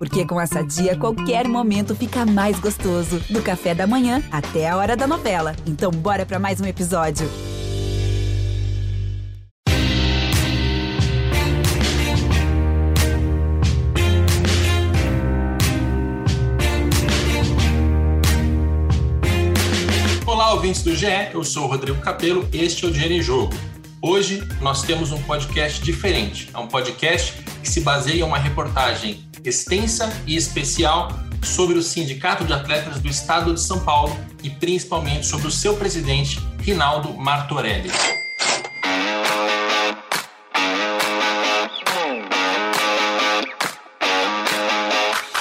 Porque com essa dia, qualquer momento fica mais gostoso. Do café da manhã até a hora da novela. Então, bora para mais um episódio. Olá, ouvintes do GE, eu sou o Rodrigo Capelo, este é o Dinheiro em Jogo. Hoje nós temos um podcast diferente. É um podcast que se baseia em uma reportagem extensa e especial sobre o Sindicato de Atletas do Estado de São Paulo e principalmente sobre o seu presidente, Rinaldo Martorelli.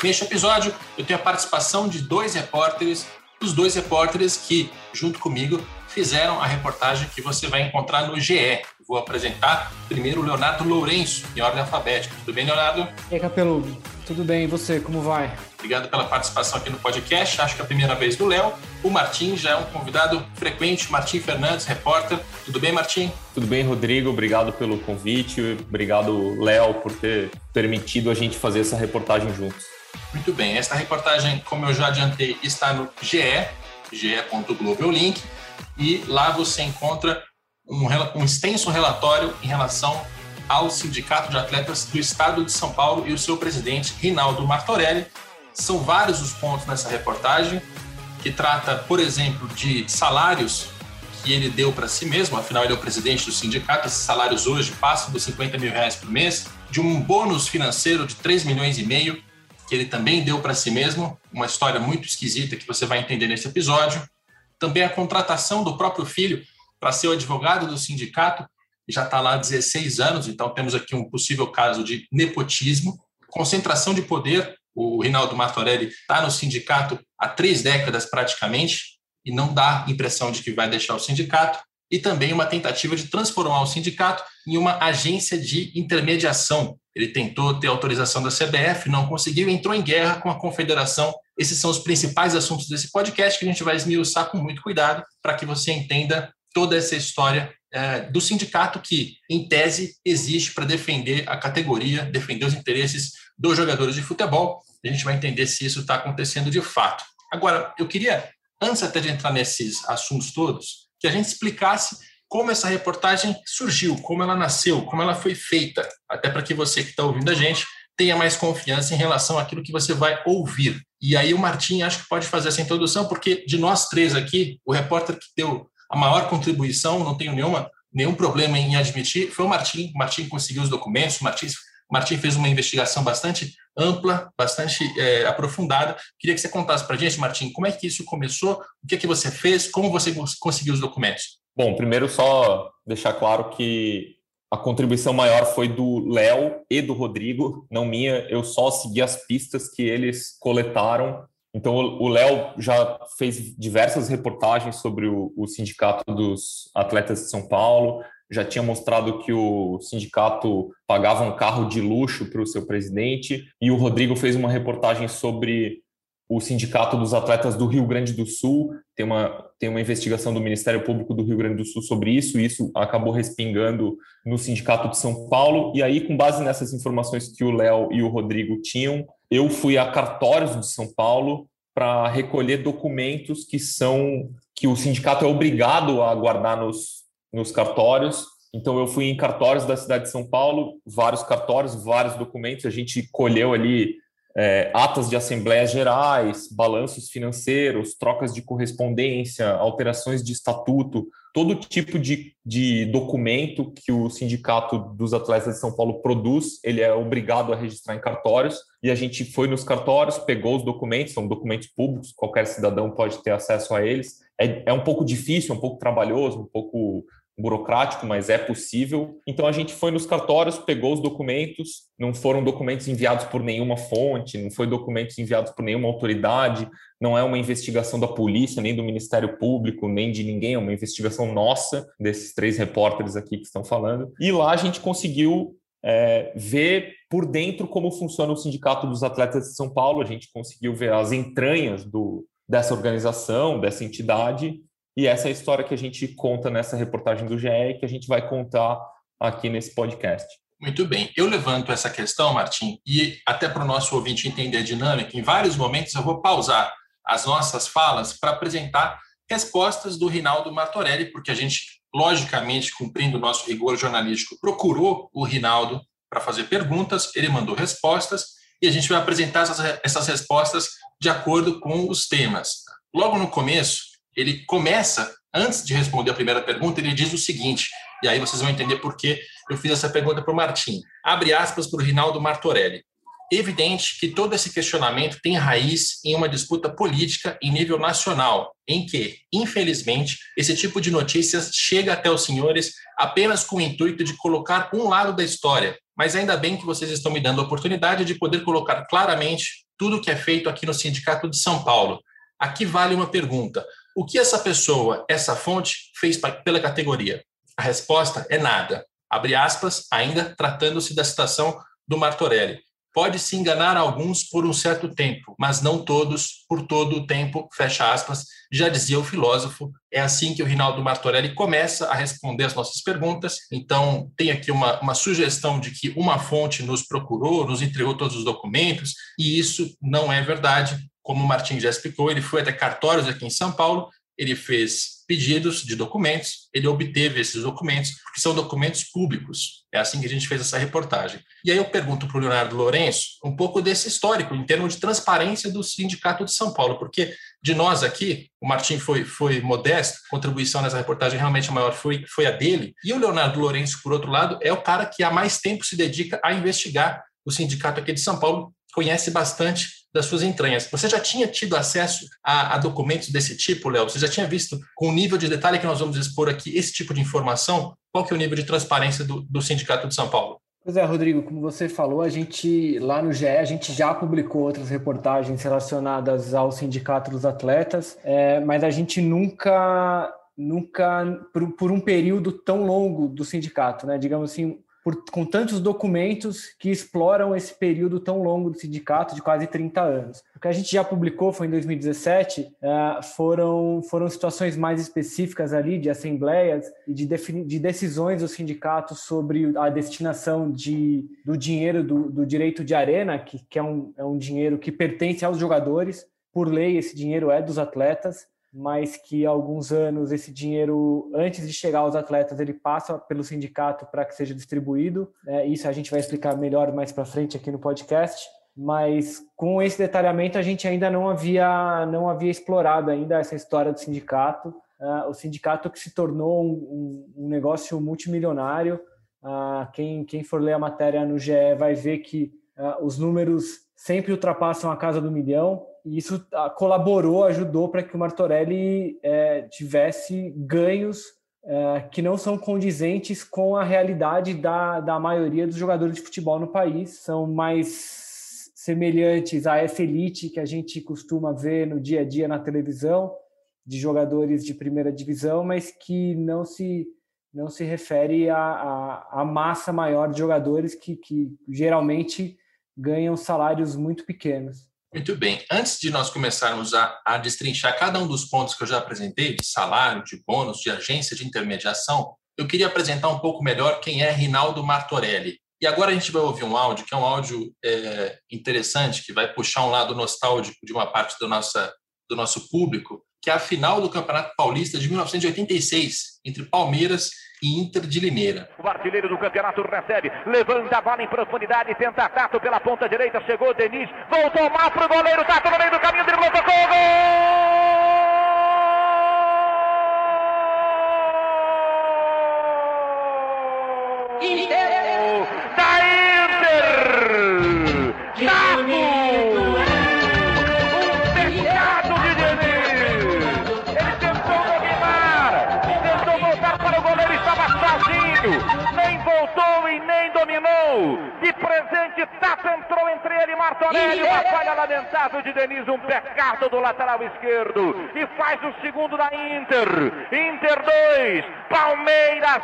Neste episódio, eu tenho a participação de dois repórteres, os dois repórteres que, junto comigo, fizeram a reportagem que você vai encontrar no GE. Vou apresentar primeiro o Leonardo Lourenço, em ordem alfabética. Tudo bem, Leonardo? E aí, Capelo, tudo bem? E você, como vai? Obrigado pela participação aqui no podcast. Acho que é a primeira vez do Léo. O Martim já é um convidado frequente. Martim Fernandes, repórter. Tudo bem, Martim? Tudo bem, Rodrigo. Obrigado pelo convite. Obrigado, Léo, por ter permitido a gente fazer essa reportagem juntos. Muito bem. Esta reportagem, como eu já adiantei, está no GE, ge.globo link e lá você encontra um, um extenso relatório em relação ao Sindicato de Atletas do Estado de São Paulo e o seu presidente, Rinaldo Martorelli. São vários os pontos nessa reportagem, que trata, por exemplo, de salários que ele deu para si mesmo, afinal ele é o presidente do sindicato, esses salários hoje passam dos 50 mil reais por mês, de um bônus financeiro de 3 milhões e meio, que ele também deu para si mesmo, uma história muito esquisita que você vai entender nesse episódio, também a contratação do próprio filho para ser o advogado do sindicato, já está lá há 16 anos, então temos aqui um possível caso de nepotismo, concentração de poder. O Rinaldo Martorelli está no sindicato há três décadas praticamente e não dá impressão de que vai deixar o sindicato, e também uma tentativa de transformar o sindicato em uma agência de intermediação. Ele tentou ter autorização da CBF, não conseguiu, entrou em guerra com a confederação esses são os principais assuntos desse podcast que a gente vai esmiuçar com muito cuidado para que você entenda toda essa história é, do sindicato que, em tese, existe para defender a categoria, defender os interesses dos jogadores de futebol. A gente vai entender se isso está acontecendo de fato. Agora, eu queria, antes até de entrar nesses assuntos todos, que a gente explicasse como essa reportagem surgiu, como ela nasceu, como ela foi feita, até para que você que está ouvindo a gente tenha mais confiança em relação àquilo que você vai ouvir. E aí o Martim acho que pode fazer essa introdução, porque de nós três aqui, o repórter que deu a maior contribuição, não tenho nenhuma, nenhum problema em admitir, foi o Martim. O Martim conseguiu os documentos, o Martim, Martim fez uma investigação bastante ampla, bastante é, aprofundada. Queria que você contasse para a gente, Martim, como é que isso começou, o que, é que você fez, como você conseguiu os documentos. Bom, primeiro só deixar claro que a contribuição maior foi do Léo e do Rodrigo, não minha. Eu só segui as pistas que eles coletaram. Então, o Léo já fez diversas reportagens sobre o, o, Sindicato dos Atletas de São Paulo, já tinha mostrado que o sindicato pagava um carro de luxo para o seu presidente, e o Rodrigo fez uma reportagem sobre o Sindicato dos Atletas do Rio Grande do Sul, tem uma, tem uma investigação do Ministério Público do Rio Grande do Sul sobre isso, e isso acabou respingando no Sindicato de São Paulo, e aí, com base nessas informações que o Léo e o Rodrigo tinham, eu fui a cartórios de São Paulo para recolher documentos que são que o sindicato é obrigado a guardar nos, nos cartórios. Então eu fui em cartórios da cidade de São Paulo, vários cartórios, vários documentos, a gente colheu ali é, atas de assembleias gerais, balanços financeiros, trocas de correspondência, alterações de estatuto, todo tipo de, de documento que o Sindicato dos Atletas de São Paulo produz, ele é obrigado a registrar em cartórios, e a gente foi nos cartórios, pegou os documentos, são documentos públicos, qualquer cidadão pode ter acesso a eles. É, é um pouco difícil, um pouco trabalhoso, um pouco burocrático, mas é possível. Então a gente foi nos cartórios, pegou os documentos, não foram documentos enviados por nenhuma fonte, não foi documentos enviados por nenhuma autoridade, não é uma investigação da polícia, nem do Ministério Público, nem de ninguém, é uma investigação nossa, desses três repórteres aqui que estão falando. E lá a gente conseguiu é, ver por dentro como funciona o Sindicato dos Atletas de São Paulo, a gente conseguiu ver as entranhas do, dessa organização, dessa entidade, e essa é a história que a gente conta nessa reportagem do GE que a gente vai contar aqui nesse podcast. Muito bem. Eu levanto essa questão, Martim, e até para o nosso ouvinte entender a dinâmica, em vários momentos eu vou pausar as nossas falas para apresentar respostas do Rinaldo Martorelli, porque a gente, logicamente, cumprindo o nosso rigor jornalístico, procurou o Rinaldo para fazer perguntas, ele mandou respostas, e a gente vai apresentar essas, essas respostas de acordo com os temas. Logo no começo, ele começa, antes de responder a primeira pergunta, ele diz o seguinte: e aí vocês vão entender por que eu fiz essa pergunta para o Martim. Abre aspas para o Rinaldo Martorelli. Evidente que todo esse questionamento tem raiz em uma disputa política em nível nacional, em que, infelizmente, esse tipo de notícias chega até os senhores apenas com o intuito de colocar um lado da história. Mas ainda bem que vocês estão me dando a oportunidade de poder colocar claramente tudo o que é feito aqui no Sindicato de São Paulo. Aqui vale uma pergunta: o que essa pessoa, essa fonte, fez pela categoria? A resposta é nada. Abre aspas, ainda tratando-se da citação do Martorelli. Pode se enganar alguns por um certo tempo, mas não todos por todo o tempo, fecha aspas, já dizia o filósofo. É assim que o Rinaldo Martorelli começa a responder as nossas perguntas. Então, tem aqui uma, uma sugestão de que uma fonte nos procurou, nos entregou todos os documentos, e isso não é verdade. Como o Martin já explicou, ele foi até cartórios aqui em São Paulo ele fez pedidos de documentos, ele obteve esses documentos, que são documentos públicos. É assim que a gente fez essa reportagem. E aí eu pergunto para o Leonardo Lourenço um pouco desse histórico, em termos de transparência do Sindicato de São Paulo, porque de nós aqui, o Martim foi, foi modesto, contribuição nessa reportagem realmente a maior foi, foi a dele, e o Leonardo Lourenço, por outro lado, é o cara que há mais tempo se dedica a investigar o sindicato aqui de São Paulo, conhece bastante das suas entranhas. Você já tinha tido acesso a, a documentos desse tipo, Léo? Você já tinha visto, com o nível de detalhe que nós vamos expor aqui, esse tipo de informação? Qual que é o nível de transparência do, do Sindicato de São Paulo? Pois é, Rodrigo, como você falou, a gente lá no GE, a gente já publicou outras reportagens relacionadas ao Sindicato dos Atletas, é, mas a gente nunca, nunca, por, por um período tão longo do sindicato, né? Digamos assim, por, com tantos documentos que exploram esse período tão longo do sindicato, de quase 30 anos. O que a gente já publicou foi em 2017, uh, é, foram, foram situações mais específicas ali de assembleias e de, de decisões do sindicato sobre a destinação de, do dinheiro do, do direito de arena, que, que é, um, é um dinheiro que pertence aos jogadores. Por lei, esse dinheiro é dos atletas mas que há alguns anos esse dinheiro, antes de chegar aos atletas, ele passa pelo sindicato para que seja distribuído. É, isso a gente vai explicar melhor mais para frente aqui no podcast. Mas com esse detalhamento a gente ainda não havia não havia explorado ainda essa história do sindicato. Uh, o sindicato que se tornou um, um, um negócio multimilionário. Uh, quem, quem for ler a matéria no GE vai ver que uh, os números sempre ultrapassam a casa do milhão isso ah, colaborou, ajudou para que o Martorelli é, tivesse ganhos é, que não são condizentes com a realidade da, da maioria dos jogadores de futebol no país, são mais semelhantes a essa elite que a gente costuma ver no dia a dia na televisão, de jogadores de primeira divisão, mas que não se não se refere à, massa maior de jogadores que, que geralmente ganham salários muito pequenos. Muito bem. Antes de nós começarmos a, a destrinchar cada um dos pontos que eu já apresentei, de salário, de bônus, de agência de intermediação, eu queria apresentar um pouco melhor quem é Rinaldo Martorelli. E agora a gente vai ouvir um áudio, que é um áudio é, interessante, que vai puxar um lado nostálgico de uma parte do, nossa, do nosso público, que é a final do Campeonato Paulista de 1986, entre Palmeiras Inter de Limeira. O artilheiro do campeonato recebe, levanta a bola em profundidade, tenta Tato pela ponta direita, chegou Denis, voltou mal para o goleiro, Tato no meio do caminho, driblou, tocou, gol! Tato entrou entre ele e Martonelli. Uma falha lamentável de Denise, um pecado do lateral esquerdo. E faz o segundo da Inter. Inter 2, Palmeiras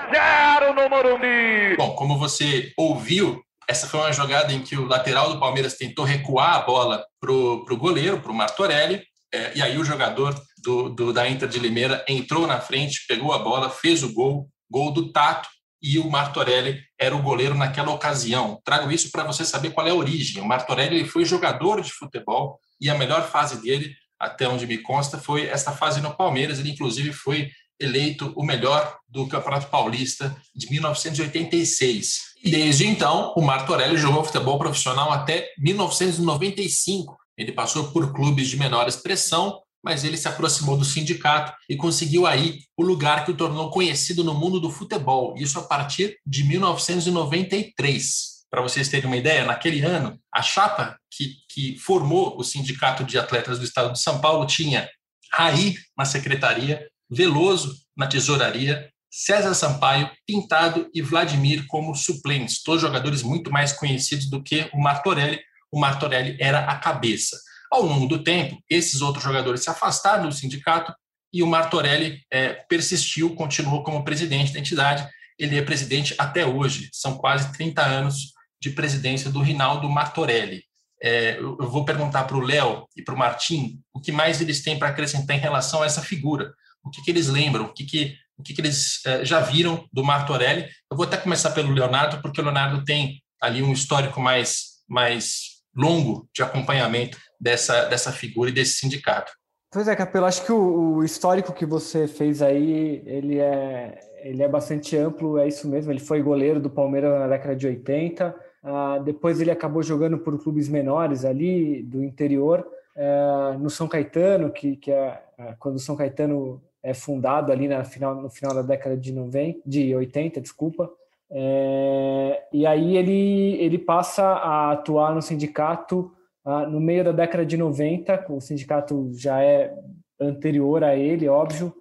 0 no Morumbi. Bom, como você ouviu, essa foi uma jogada em que o lateral do Palmeiras tentou recuar a bola para o goleiro, para o Martorelli, é, e aí o jogador do, do, da Inter de Limeira entrou na frente, pegou a bola, fez o gol, gol do Tato, e o Martorelli era o goleiro naquela ocasião. Trago isso para você saber qual é a origem. O Martorelli foi jogador de futebol e a melhor fase dele, até onde me consta, foi essa fase no Palmeiras. Ele, inclusive, foi eleito o melhor do Campeonato Paulista de 1986. E desde então, o Martorelli jogou futebol profissional até 1995. Ele passou por clubes de menor expressão, mas ele se aproximou do sindicato e conseguiu aí o lugar que o tornou conhecido no mundo do futebol, isso a partir de 1993. Para vocês terem uma ideia, naquele ano, a chapa que, que formou o Sindicato de Atletas do Estado de São Paulo tinha Raí na secretaria, Veloso na tesouraria, César Sampaio, Pintado e Vladimir como suplentes, todos jogadores muito mais conhecidos do que o Martorelli. O Martorelli era a cabeça. Ao longo do tempo, esses outros jogadores se afastaram do sindicato e o Martorelli é, persistiu, continuou como presidente da entidade. Ele é presidente até hoje, são quase 30 anos de presidência do Rinaldo Martorelli. É, eu vou perguntar para o Léo e para o Martim o que mais eles têm para acrescentar em relação a essa figura, o que, que eles lembram, o que, que, o que, que eles é, já viram do Martorelli. Eu vou até começar pelo Leonardo, porque o Leonardo tem ali um histórico mais, mais longo de acompanhamento dessa, dessa figura e desse sindicato. Pois é, Capelo, acho que o, o, histórico que você fez aí, ele é, ele é bastante amplo, é isso mesmo, ele foi goleiro do Palmeiras na década de 80, uh, depois ele acabou jogando por clubes menores ali, do interior, uh, no São Caetano, que, que é uh, quando o São Caetano é fundado ali na final, no final da década de, 90, de 80, desculpa, é, e aí ele, ele passa a atuar no sindicato ah, no meio da década de 90, o sindicato já é anterior a ele, óbvio,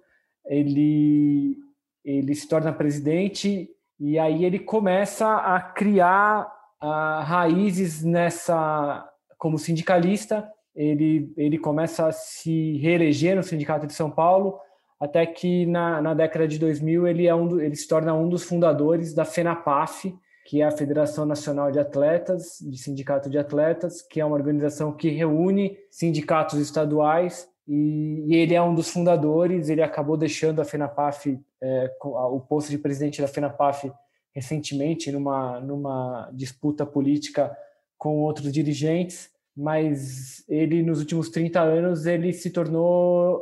ele, ele se torna presidente e aí ele começa a criar ah, raízes nessa como sindicalista, ele, ele começa a se reeleger no Sindicato de São Paulo, até que na, na década de 2000 ele, é um, ele se torna um dos fundadores da FENAPAF, que é a Federação Nacional de Atletas, de Sindicato de Atletas, que é uma organização que reúne sindicatos estaduais e, ele é um dos fundadores. Ele acabou deixando a FENAPAF, é, o posto de presidente da FENAPAF recentemente numa numa disputa política com outros dirigentes, mas ele nos últimos 30 anos ele se tornou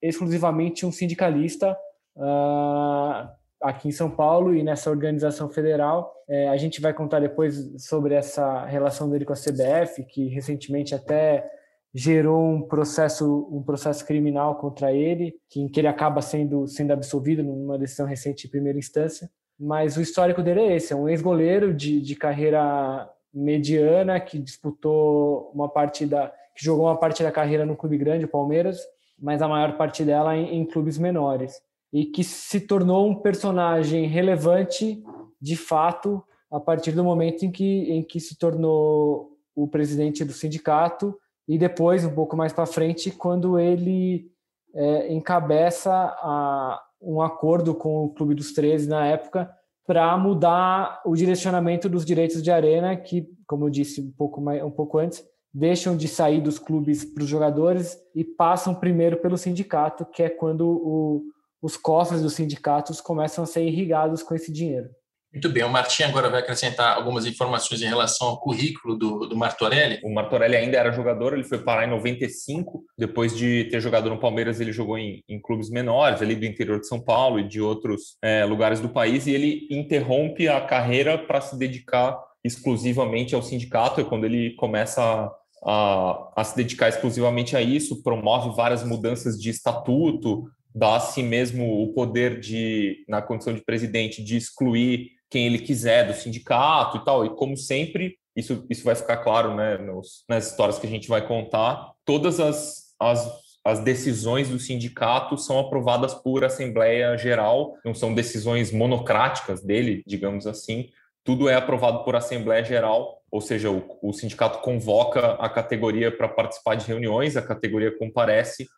exclusivamente um sindicalista. Uh, aqui em São Paulo e nessa organização federal. É, a gente vai contar depois sobre essa relação dele com a CBF, que recentemente até gerou um processo um processo criminal contra ele, que, em que ele acaba sendo sendo absolvido numa decisão recente de primeira instância. Mas o histórico dele é esse, é um ex-goleiro de, de carreira mediana que disputou uma partida, que jogou uma parte da carreira no clube grande, o Palmeiras, mas a maior parte dela em, em clubes menores e que se tornou um personagem relevante de fato a partir do momento em que, em que se tornou o presidente do sindicato e depois, um pouco mais para frente, quando ele é, encabeça a, um acordo com o Clube dos 13 na época para mudar o direcionamento dos direitos de arena, que, como eu disse um pouco, mais, um pouco antes, deixam de sair dos clubes para os jogadores e passam primeiro pelo sindicato, que é quando o, os cofres dos sindicatos começam a ser irrigados com esse dinheiro. Muito bem, o Martim agora vai acrescentar algumas informações em relação ao currículo do, do Martorelli. O Martorelli ainda era jogador, ele foi parar em 95, depois de ter jogado no Palmeiras, ele jogou em, em clubes menores, ali do interior de São Paulo e de outros é, lugares do país, e ele interrompe a carreira para se dedicar exclusivamente ao sindicato, é quando ele começa a, a, a se dedicar exclusivamente a isso, promove várias mudanças de estatuto, dá a si mesmo o poder de, na condição de presidente, de excluir quem ele quiser do sindicato e tal. E como sempre, isso, isso vai ficar claro né, nos, nas histórias que a gente vai contar, todas as, as, as decisões do sindicato são aprovadas por Assembleia Geral, não são decisões monocráticas dele, digamos assim, tudo é aprovado por Assembleia Geral, ou seja, o, o sindicato convoca a categoria para participar de reuniões, a categoria comparece,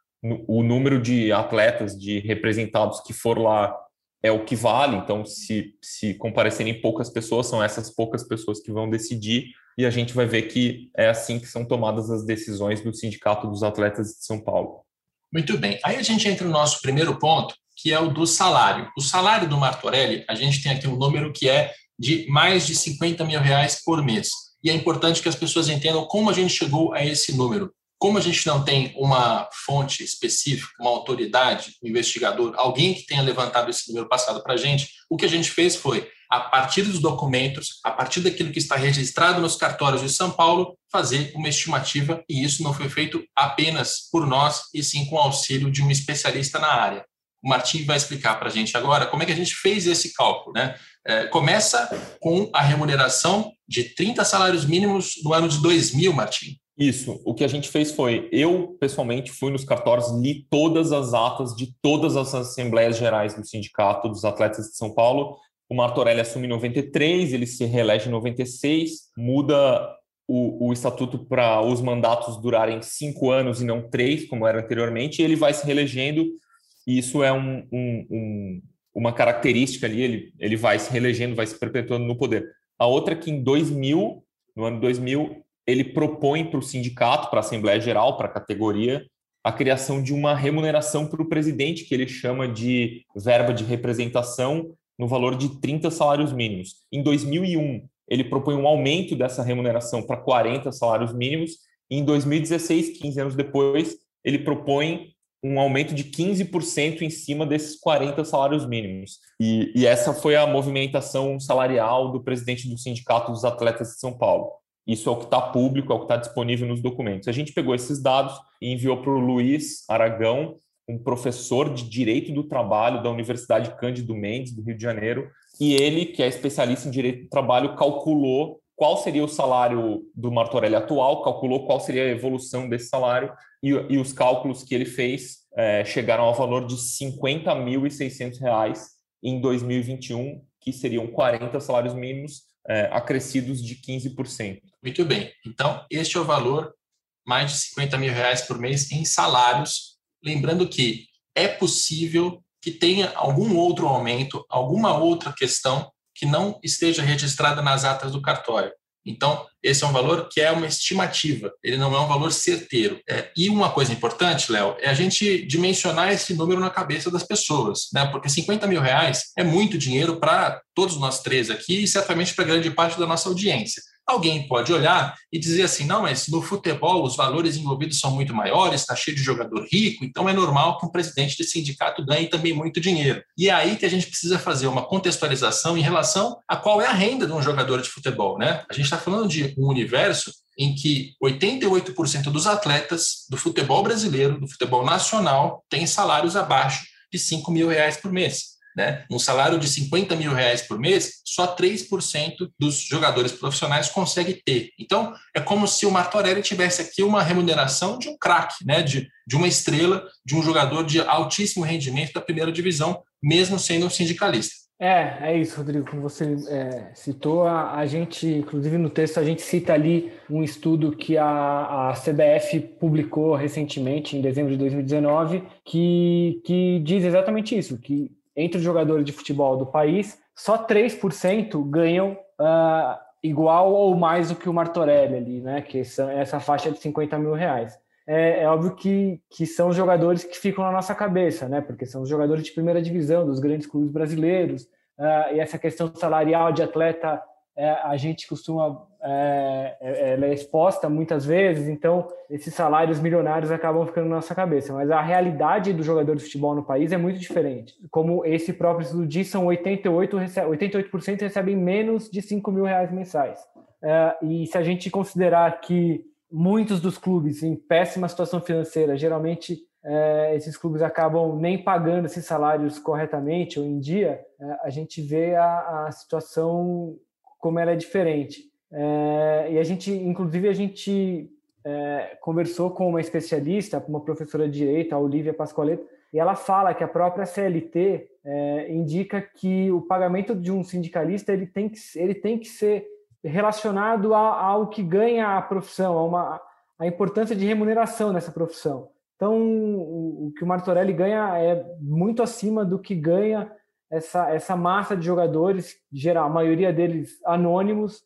o número de atletas, de representados que for lá é o que vale. Então, se, se comparecerem poucas pessoas, são essas poucas pessoas que vão decidir, e a gente vai ver que é assim que são tomadas as decisões do Sindicato dos Atletas de São Paulo. Muito bem. Aí a gente entra no nosso primeiro ponto, que é o do salário. O salário do Martorelli, a gente tem aqui um número que é de mais de 50 mil reais por mês. E é importante que as pessoas entendam como a gente chegou a esse número. Como a gente não tem uma fonte específica, uma autoridade, um investigador, alguém que tenha levantado esse número passado para a gente, o que a gente fez foi, a partir dos documentos, a partir daquilo que está registrado nos cartórios de São Paulo, fazer uma estimativa, e isso não foi feito apenas por nós, e sim com o auxílio de um especialista na área. O Martim vai explicar para a gente agora como é que a gente fez esse cálculo. Né? É, começa com a remuneração de 30 salários mínimos no ano de 2000, Martim. Isso. O que a gente fez foi, eu pessoalmente fui nos cartórios, li todas as atas de todas as assembleias gerais do sindicato dos atletas de São Paulo. O Martorelli assume em 93, ele se reelege em 96, muda o, o estatuto para os mandatos durarem cinco anos e não três, como era anteriormente, e ele vai se reelegendo. E isso é um, um, um, uma característica ali, ele, ele vai se reelegendo, vai se perpetuando no poder. A outra é que em 2000, no ano 2000, ele propõe para o sindicato, para a Assembleia Geral, para a categoria, a criação de uma remuneração para o presidente, que ele chama de verba de representação, no valor de 30 salários mínimos. Em 2001, ele propõe um aumento dessa remuneração para 40 salários mínimos, e em 2016, 15 anos depois, ele propõe um aumento de 15% em cima desses 40 salários mínimos. E, e essa foi a movimentação salarial do presidente do Sindicato dos Atletas de São Paulo. Isso é o que está público, é o que está disponível nos documentos. A gente pegou esses dados e enviou para o Luiz Aragão, um professor de Direito do Trabalho da Universidade Cândido Mendes, do Rio de Janeiro, e ele, que é especialista em Direito do Trabalho, calculou qual seria o salário do Martorelli atual, calculou qual seria a evolução desse salário, e, e os cálculos que ele fez é, chegaram ao valor de R$ 50.600 em 2021, que seriam 40 salários mínimos, é, acrescidos de 15%. Muito bem. Então, este é o valor, mais de 50 mil reais por mês em salários. Lembrando que é possível que tenha algum outro aumento, alguma outra questão que não esteja registrada nas atas do cartório. Então, esse é um valor que é uma estimativa, ele não é um valor certeiro. É, e uma coisa importante, Léo, é a gente dimensionar esse número na cabeça das pessoas, né? porque 50 mil reais é muito dinheiro para todos nós três aqui e certamente para grande parte da nossa audiência. Alguém pode olhar e dizer assim: não, mas no futebol os valores envolvidos são muito maiores, está cheio de jogador rico, então é normal que um presidente de sindicato ganhe também muito dinheiro. E é aí que a gente precisa fazer uma contextualização em relação a qual é a renda de um jogador de futebol. Né? A gente está falando de um universo em que 88% dos atletas do futebol brasileiro, do futebol nacional, têm salários abaixo de 5 mil reais por mês. Né? Um salário de 50 mil reais por mês, só 3% dos jogadores profissionais consegue ter. Então, é como se o Martorelli tivesse aqui uma remuneração de um craque, né? de, de uma estrela, de um jogador de altíssimo rendimento da primeira divisão, mesmo sendo um sindicalista. É, é isso, Rodrigo. Como você é, citou, a, a, gente, inclusive no texto, a gente cita ali um estudo que a, a CBF publicou recentemente, em dezembro de 2019, que, que diz exatamente isso, que entre os jogadores de futebol do país, só 3% ganham uh, igual ou mais do que o Martorelli ali, né? Que são essa faixa de 50 mil reais. É, é, óbvio que, que são os jogadores que ficam na nossa cabeça, né? Porque são os jogadores de primeira divisão, dos grandes clubes brasileiros, uh, e essa questão salarial de atleta é, a gente costuma é, é, ela é exposta muitas vezes, então esses salários milionários acabam ficando na nossa cabeça. Mas a realidade do jogador de futebol no país é muito diferente. Como esse próprio estudo diz, são 88, 88% recebem menos de 5 mil reais mensais. É, e se a gente considerar que muitos dos clubes em péssima situação financeira, geralmente é, esses clubes acabam nem pagando esses salários corretamente ou em dia, é, a gente vê a, a situação como ela é diferente. É, e a gente, inclusive, a gente é, conversou com uma especialista, uma professora de direito, a Olivia Pascoaleto, e ela fala que a própria CLT é, indica que o pagamento de um sindicalista ele tem que, ele tem que ser relacionado ao que ganha a profissão, a, uma, a importância de remuneração nessa profissão. Então, o, o que o Martorelli ganha é muito acima do que ganha essa, essa massa de jogadores, geral, a maioria deles anônimos,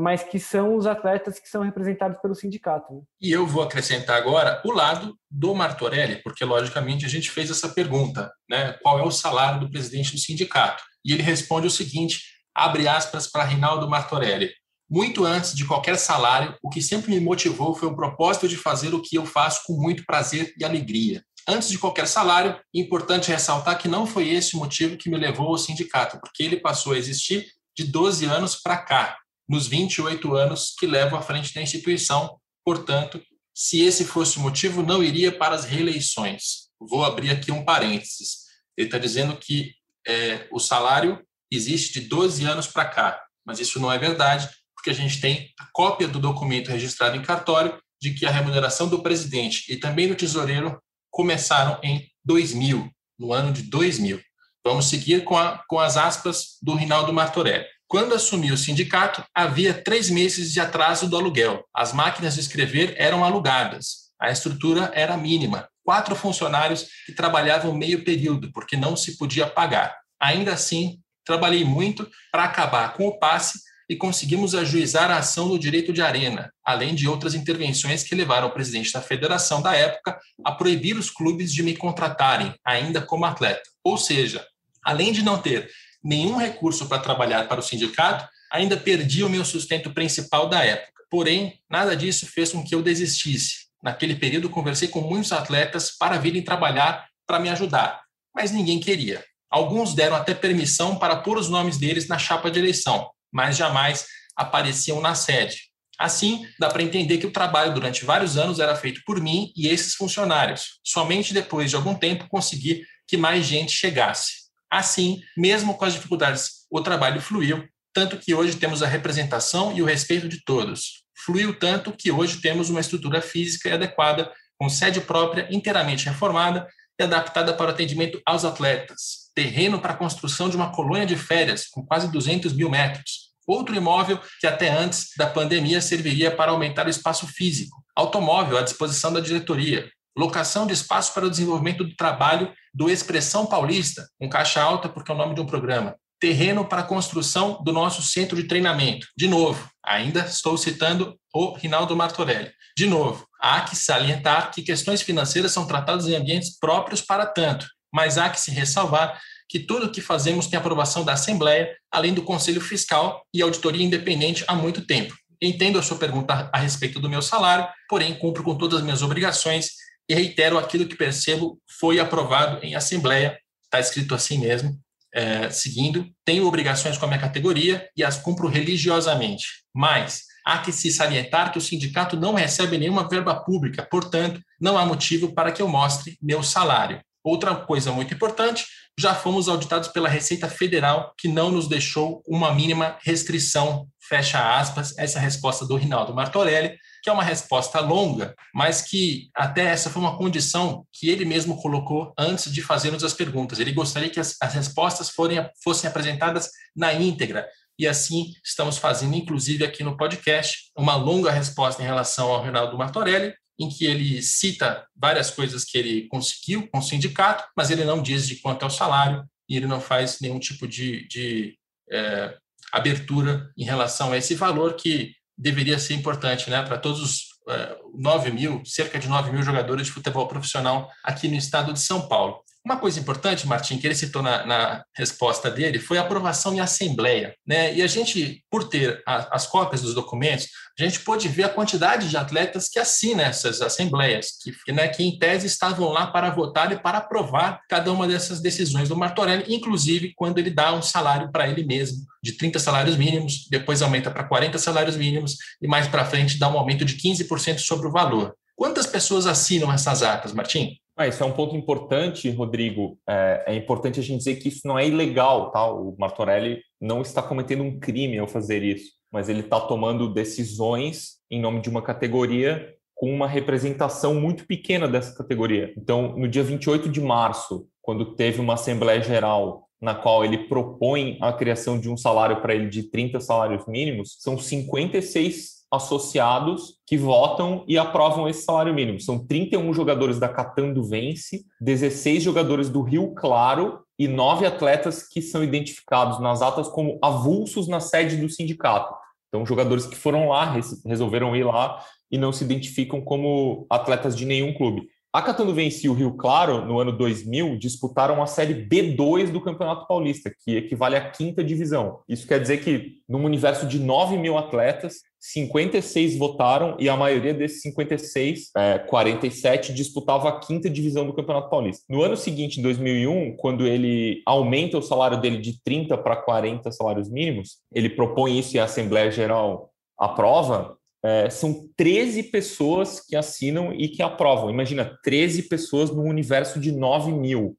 mas que são os atletas que são representados pelo sindicato. Né? E eu vou acrescentar agora o lado do Martorelli, porque logicamente a gente fez essa pergunta, né? Qual é o salário do presidente do sindicato? E ele responde o seguinte: abre aspas para Rinaldo Martorelli. Muito antes de qualquer salário, o que sempre me motivou foi o propósito de fazer o que eu faço com muito prazer e alegria. Antes de qualquer salário, é importante ressaltar que não foi esse o motivo que me levou ao sindicato, porque ele passou a existir de 12 anos para cá, nos 28 anos que levo à frente da instituição. Portanto, se esse fosse o motivo, não iria para as reeleições. Vou abrir aqui um parênteses. Ele está dizendo que é, o salário existe de 12 anos para cá, mas isso não é verdade, porque a gente tem a cópia do documento registrado em cartório de que a remuneração do presidente e também do tesoureiro começaram em 2000, no ano de 2000. Vamos seguir com, a, com as aspas do Rinaldo Martorelli. Quando assumiu o sindicato, havia três meses de atraso do aluguel. As máquinas de escrever eram alugadas. A estrutura era mínima. Quatro funcionários que trabalhavam meio período, porque não se podia pagar. Ainda assim, trabalhei muito para acabar com o passe e conseguimos ajuizar a ação no direito de arena, além de outras intervenções que levaram o presidente da federação da época a proibir os clubes de me contratarem, ainda como atleta. Ou seja, além de não ter nenhum recurso para trabalhar para o sindicato, ainda perdi o meu sustento principal da época. Porém, nada disso fez com que eu desistisse. Naquele período, conversei com muitos atletas para virem trabalhar para me ajudar, mas ninguém queria. Alguns deram até permissão para pôr os nomes deles na chapa de eleição, mas jamais apareciam na sede. Assim, dá para entender que o trabalho durante vários anos era feito por mim e esses funcionários. Somente depois de algum tempo consegui que mais gente chegasse. Assim, mesmo com as dificuldades, o trabalho fluiu, tanto que hoje temos a representação e o respeito de todos. Fluiu tanto que hoje temos uma estrutura física adequada, com sede própria, inteiramente reformada e adaptada para o atendimento aos atletas terreno para a construção de uma colônia de férias com quase 200 mil metros. Outro imóvel que até antes da pandemia serviria para aumentar o espaço físico. Automóvel à disposição da diretoria. Locação de espaço para o desenvolvimento do trabalho do Expressão Paulista, um caixa alta porque é o nome de um programa. Terreno para a construção do nosso centro de treinamento. De novo, ainda estou citando o Rinaldo Martorelli. De novo, há que salientar que questões financeiras são tratadas em ambientes próprios para tanto mas há que se ressalvar que tudo o que fazemos tem aprovação da Assembleia, além do Conselho Fiscal e auditoria independente há muito tempo. Entendo a sua pergunta a respeito do meu salário, porém cumpro com todas as minhas obrigações e reitero aquilo que percebo foi aprovado em Assembleia, está escrito assim mesmo, é, seguindo, tenho obrigações com a minha categoria e as cumpro religiosamente. Mas há que se salientar que o sindicato não recebe nenhuma verba pública, portanto, não há motivo para que eu mostre meu salário. Outra coisa muito importante, já fomos auditados pela Receita Federal, que não nos deixou uma mínima restrição, fecha aspas, essa resposta do Rinaldo Martorelli, que é uma resposta longa, mas que até essa foi uma condição que ele mesmo colocou antes de fazermos as perguntas. Ele gostaria que as, as respostas forem, fossem apresentadas na íntegra, e assim estamos fazendo, inclusive aqui no podcast, uma longa resposta em relação ao Rinaldo Martorelli, em que ele cita várias coisas que ele conseguiu com o sindicato, mas ele não diz de quanto é o salário e ele não faz nenhum tipo de, de é, abertura em relação a esse valor que deveria ser importante né, para todos os é, 9 mil, cerca de 9 mil jogadores de futebol profissional aqui no estado de São Paulo. Uma coisa importante, Martim, que ele citou na, na, resposta dele, foi a aprovação em assembleia. Né? E a gente, por ter a, as cópias dos documentos, a gente pôde ver a quantidade de atletas que assinam essas assembleias, que, né, que em tese estavam lá para votar e para aprovar cada uma dessas decisões do Martorelli, inclusive quando ele dá um salário para ele mesmo, de 30 salários mínimos, depois aumenta para 40 salários mínimos e mais para frente dá um aumento de 15% sobre o valor. Quantas pessoas assinam essas atas, Martim? Ah, isso é um ponto importante, Rodrigo. É, é, importante a gente dizer que isso não é ilegal, tá? O Martorelli não está cometendo um crime ao fazer isso, mas ele está tomando decisões em nome de uma categoria com uma representação muito pequena dessa categoria. Então, no dia 28 de março, quando teve uma Assembleia Geral na qual ele propõe a criação de um salário para ele de 30 salários mínimos, são 56 associados que votam e aprovam esse salário mínimo. São 31 jogadores da Catando Vence, 16 jogadores do Rio Claro e nove atletas que são identificados nas atas como avulsos na sede do sindicato. Então, jogadores que foram lá, resolveram ir lá e não se identificam como atletas de nenhum clube. A Catanduvense e o Rio Claro, no ano 2000, disputaram a Série B2 do Campeonato Paulista, que equivale à quinta divisão. Isso quer dizer que, num universo de 9 mil atletas, 56 votaram e a maioria desses 56, é, 47, disputava a quinta divisão do Campeonato Paulista. No ano seguinte, em 2001, quando ele aumenta o salário dele de 30 para 40 salários mínimos, ele propõe isso e a Assembleia Geral aprova, é, são 13 pessoas que assinam e que aprovam. Imagina, 13 pessoas no universo de 9 mil.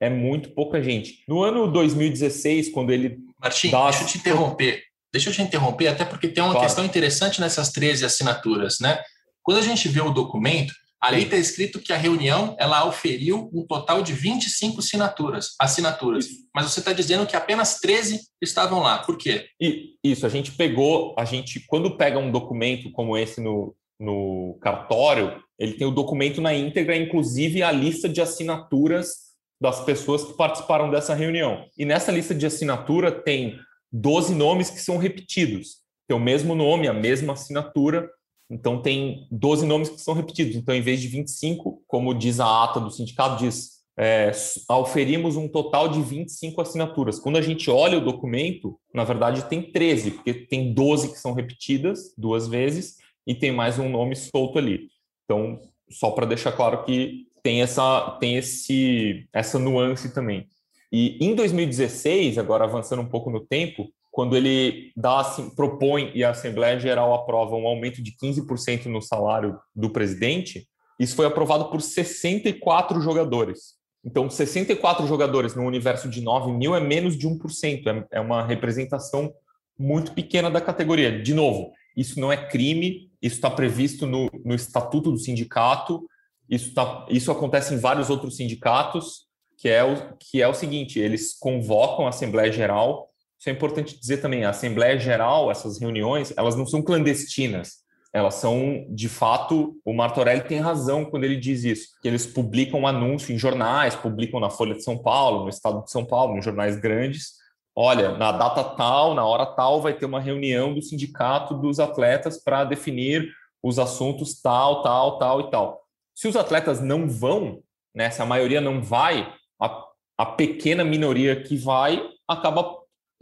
É muito pouca gente. No ano 2016, quando ele. Martim, dá... deixa eu te interromper. Deixa eu te interromper, até porque tem uma claro. questão interessante nessas 13 assinaturas, né? Quando a gente vê o documento, Ali está escrito que a reunião ela oferiu um total de 25 assinaturas, assinaturas. Mas você está dizendo que apenas 13 estavam lá. Por quê? E, isso, a gente pegou, a gente, quando pega um documento como esse no, no cartório, ele tem o documento na íntegra, inclusive a lista de assinaturas das pessoas que participaram dessa reunião. E nessa lista de assinatura tem 12 nomes que são repetidos. Tem o mesmo nome, a mesma assinatura, então, tem 12 nomes que são repetidos. Então, em vez de 25, como diz a ata do sindicato, diz é, um total de 25 assinaturas. Quando a gente olha o documento, na verdade tem 13, porque tem 12 que são repetidas duas vezes e tem mais um nome solto ali. Então, só para deixar claro que tem essa tem esse essa nuance também. E em 2016, agora avançando um pouco no tempo, quando ele dá assim, propõe e a Assembleia Geral aprova um aumento de 15% no salário do presidente, isso foi aprovado por 64 jogadores. Então, 64 jogadores no universo de 9 mil é menos de 1%, é, é uma representação muito pequena da categoria. De novo, isso não é crime, isso está previsto no, no estatuto do sindicato, isso, tá, isso acontece em vários outros sindicatos, que é, o, que é o seguinte: eles convocam a Assembleia Geral. Isso é importante dizer também, a Assembleia Geral, essas reuniões, elas não são clandestinas, elas são, de fato, o Martorelli tem razão quando ele diz isso, que eles publicam um anúncio em jornais, publicam na Folha de São Paulo, no Estado de São Paulo, em jornais grandes, olha, na data tal, na hora tal, vai ter uma reunião do sindicato dos atletas para definir os assuntos tal, tal, tal e tal. Se os atletas não vão, né, se a maioria não vai, a, a pequena minoria que vai acaba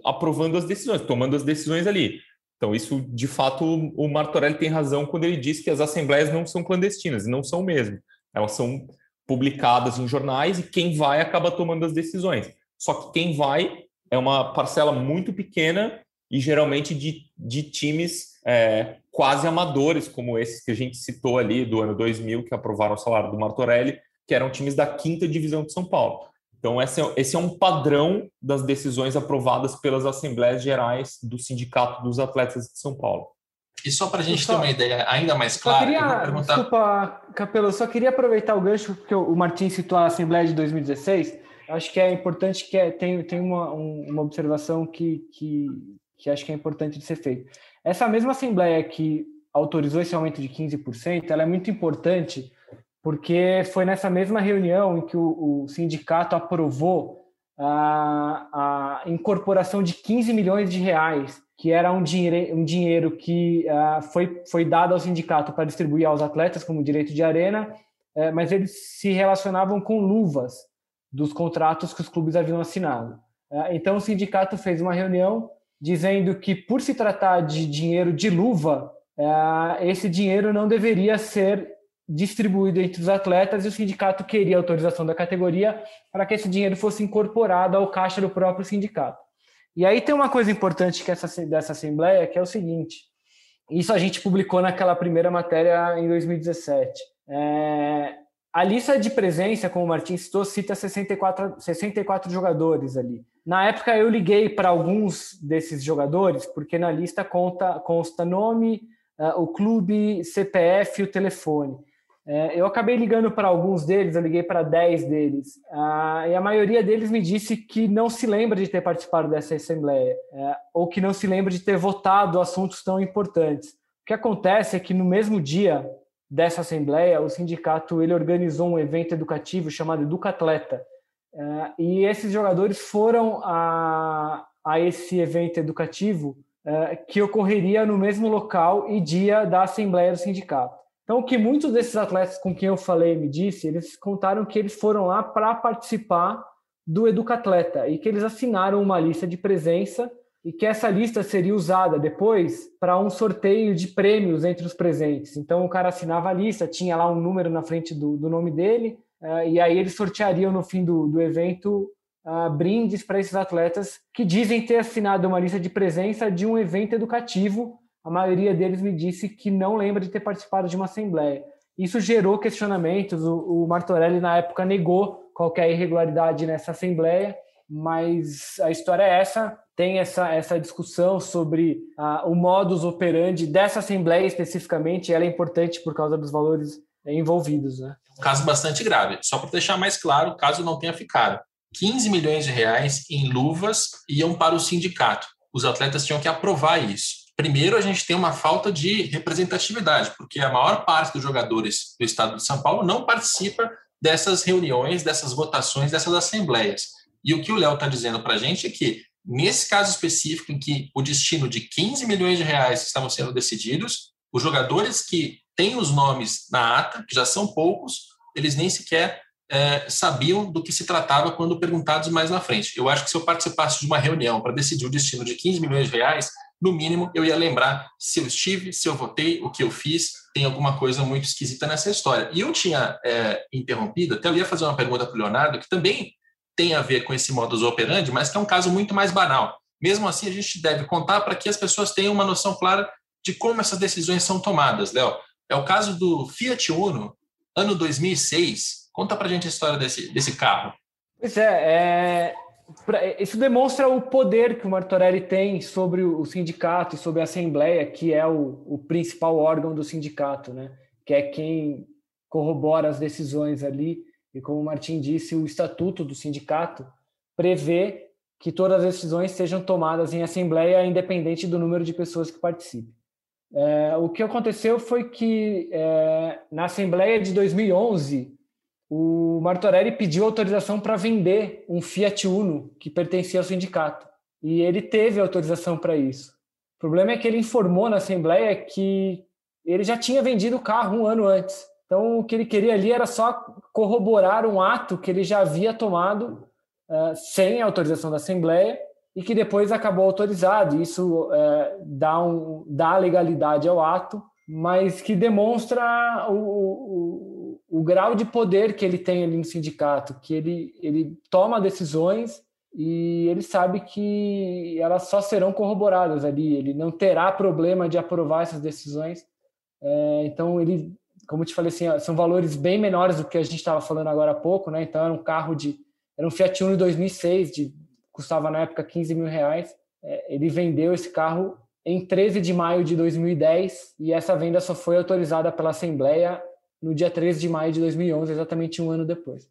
aprovando as decisões, tomando as decisões ali. Então, isso, de fato, o Martorelli tem razão quando ele diz que as assembleias não são clandestinas, não são mesmo. Elas são publicadas em jornais e quem vai acaba tomando as decisões. Só que quem vai é uma parcela muito pequena e geralmente de, de times é, quase amadores, como esses que a gente citou ali do ano 2000, que aprovaram o salário do Martorelli, que eram times da quinta divisão de São Paulo. Então, esse é, esse é um padrão das decisões aprovadas pelas Assembleias Gerais do Sindicato dos Atletas de São Paulo. E só para a gente só, ter uma ideia ainda mais clara, queria, eu perguntar... Desculpa, Capelo, eu só queria aproveitar o gancho, porque o Martin citou a Assembleia de 2016. Acho que é importante que é, tem, tem uma, uma observação que, que, que acho que é importante de ser feita. Essa mesma Assembleia que autorizou esse aumento de 15%, ela é muito importante porque foi nessa mesma reunião em que o, o sindicato aprovou a, a, incorporação de 15 milhões de reais, que era um dinheiro, um dinheiro que uh, foi, foi dado ao sindicato para distribuir aos atletas como direito de arena, uh, mas eles se relacionavam com luvas dos contratos que os clubes haviam assinado. Uh, então o sindicato fez uma reunião dizendo que, por se tratar de dinheiro de luva, esse dinheiro não deveria ser distribuído entre os atletas e o sindicato queria autorização da categoria para que esse dinheiro fosse incorporado ao caixa do próprio sindicato. E aí tem uma coisa importante que essa, dessa assembleia, que é o seguinte, isso a gente publicou naquela primeira matéria em 2017. É, a lista de presença, como o Martins citou, cita 64, 64 jogadores ali. Na época eu liguei para alguns desses jogadores, porque na lista conta, consta nome, uh, o clube, CPF e o telefone. É, eu acabei ligando para alguns deles, eu liguei para 10 deles, ah, e a maioria deles me disse que não se lembra de ter participado dessa assembleia, é, ou que não se lembra de ter votado assuntos tão importantes. O que acontece é que no mesmo dia dessa assembleia, o sindicato ele organizou um evento educativo chamado Educatleta, é, e esses jogadores foram a, a esse evento educativo é, que ocorreria no mesmo local e dia da Assembleia do Sindicato. Então, o que muitos desses atletas com quem eu falei me disse, eles contaram que eles foram lá para participar do Educatleta e que eles assinaram uma lista de presença e que essa lista seria usada depois para um sorteio de prêmios entre os presentes. Então, o cara assinava a lista, tinha lá um número na frente do, do nome dele, uh, e aí eles sorteariam no fim do, do evento uh, brindes para esses atletas que dizem ter assinado uma lista de presença de um evento educativo. A maioria deles me disse que não lembra de ter participado de uma assembleia. Isso gerou questionamentos. O, o Martorelli, na época, negou qualquer irregularidade nessa assembleia, mas a história é essa. Tem essa, essa discussão sobre uh, o modus operandi dessa assembleia especificamente. Ela é importante por causa dos valores envolvidos. Né? Um caso bastante grave. Só para deixar mais claro, caso não tenha ficado. 15 milhões de reais em luvas iam para o sindicato. Os atletas tinham que aprovar isso. Primeiro, a gente tem uma falta de representatividade, porque a maior parte dos jogadores do estado de São Paulo não participa dessas reuniões, dessas votações, dessas assembleias. E o que o Léo está dizendo para a gente é que, nesse caso específico, em que o destino de 15 milhões de reais estavam sendo decididos, os jogadores que têm os nomes na ata, que já são poucos, eles nem sequer é, sabiam do que se tratava quando perguntados mais na frente. Eu acho que se eu participasse de uma reunião para decidir o destino de 15 milhões de reais, no mínimo eu ia lembrar se eu estive, se eu votei, o que eu fiz, tem alguma coisa muito esquisita nessa história. E eu tinha é, interrompido, até eu ia fazer uma pergunta para o Leonardo, que também tem a ver com esse modus operandi, mas que é um caso muito mais banal. Mesmo assim, a gente deve contar para que as pessoas tenham uma noção clara de como essas decisões são tomadas, Léo. É o caso do Fiat Uno, ano 2006, Conta para gente a história desse, desse carro. Pois é, é, isso demonstra o poder que o Martorelli tem sobre o sindicato e sobre a Assembleia, que é o, o principal órgão do sindicato, né? que é quem corrobora as decisões ali. E como o Martim disse, o estatuto do sindicato prevê que todas as decisões sejam tomadas em assembleia, independente do número de pessoas que participem. É, o que aconteceu foi que é, na assembleia de 2011 o Martorelli pediu autorização para vender um Fiat Uno que pertencia ao sindicato. E ele teve autorização para isso. O problema é que ele informou na Assembleia que ele já tinha vendido o carro um ano antes. Então, o que ele queria ali era só corroborar um ato que ele já havia tomado uh, sem autorização da Assembleia e que depois acabou autorizado. Isso uh, dá, um, dá legalidade ao ato, mas que demonstra o, o o grau de poder que ele tem ali no sindicato, que ele, ele toma decisões e ele sabe que elas só serão corroboradas ali, ele não terá problema de aprovar essas decisões. É, então, ele, como eu te falei, assim, são valores bem menores do que a gente estava falando agora há pouco, né? Então, era um carro de. Era um Fiat Uno 2006, de, custava na época 15 mil reais. É, ele vendeu esse carro em 13 de maio de 2010 e essa venda só foi autorizada pela Assembleia no dia 13 de maio de 2011, exatamente um ano depois.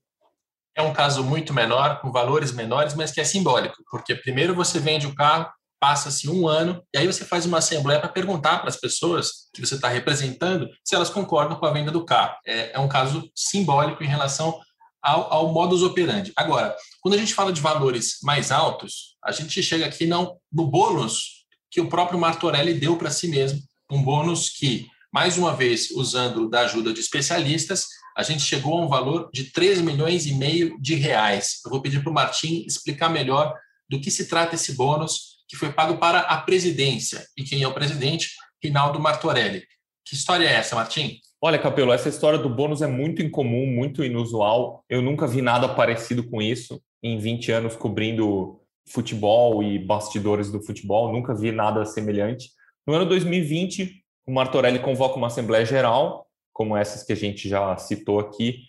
É um caso muito menor, com valores menores, mas que é simbólico, porque primeiro você vende o carro, passa-se um ano, e aí você faz uma assembleia para perguntar para as pessoas que você está representando se elas concordam com a venda do carro. É, é um caso simbólico em relação ao, ao, modus operandi. Agora, quando a gente fala de valores mais altos, a gente chega aqui não, no bônus que o próprio Martorelli deu para si mesmo, um bônus que mais uma vez, usando da ajuda de especialistas, a gente chegou a um valor de 3 milhões e meio de reais. Eu vou pedir para o Martim explicar melhor do que se trata esse bônus que foi pago para a presidência. E quem é o presidente? Rinaldo Martorelli. Que história é essa, Martim? Olha, Capelo, essa história do bônus é muito incomum, muito inusual. Eu nunca vi nada parecido com isso em 20 anos cobrindo futebol e bastidores do futebol, nunca vi nada semelhante. No ano 2020, o Martorelli convoca uma Assembleia Geral, como essas que a gente já citou aqui,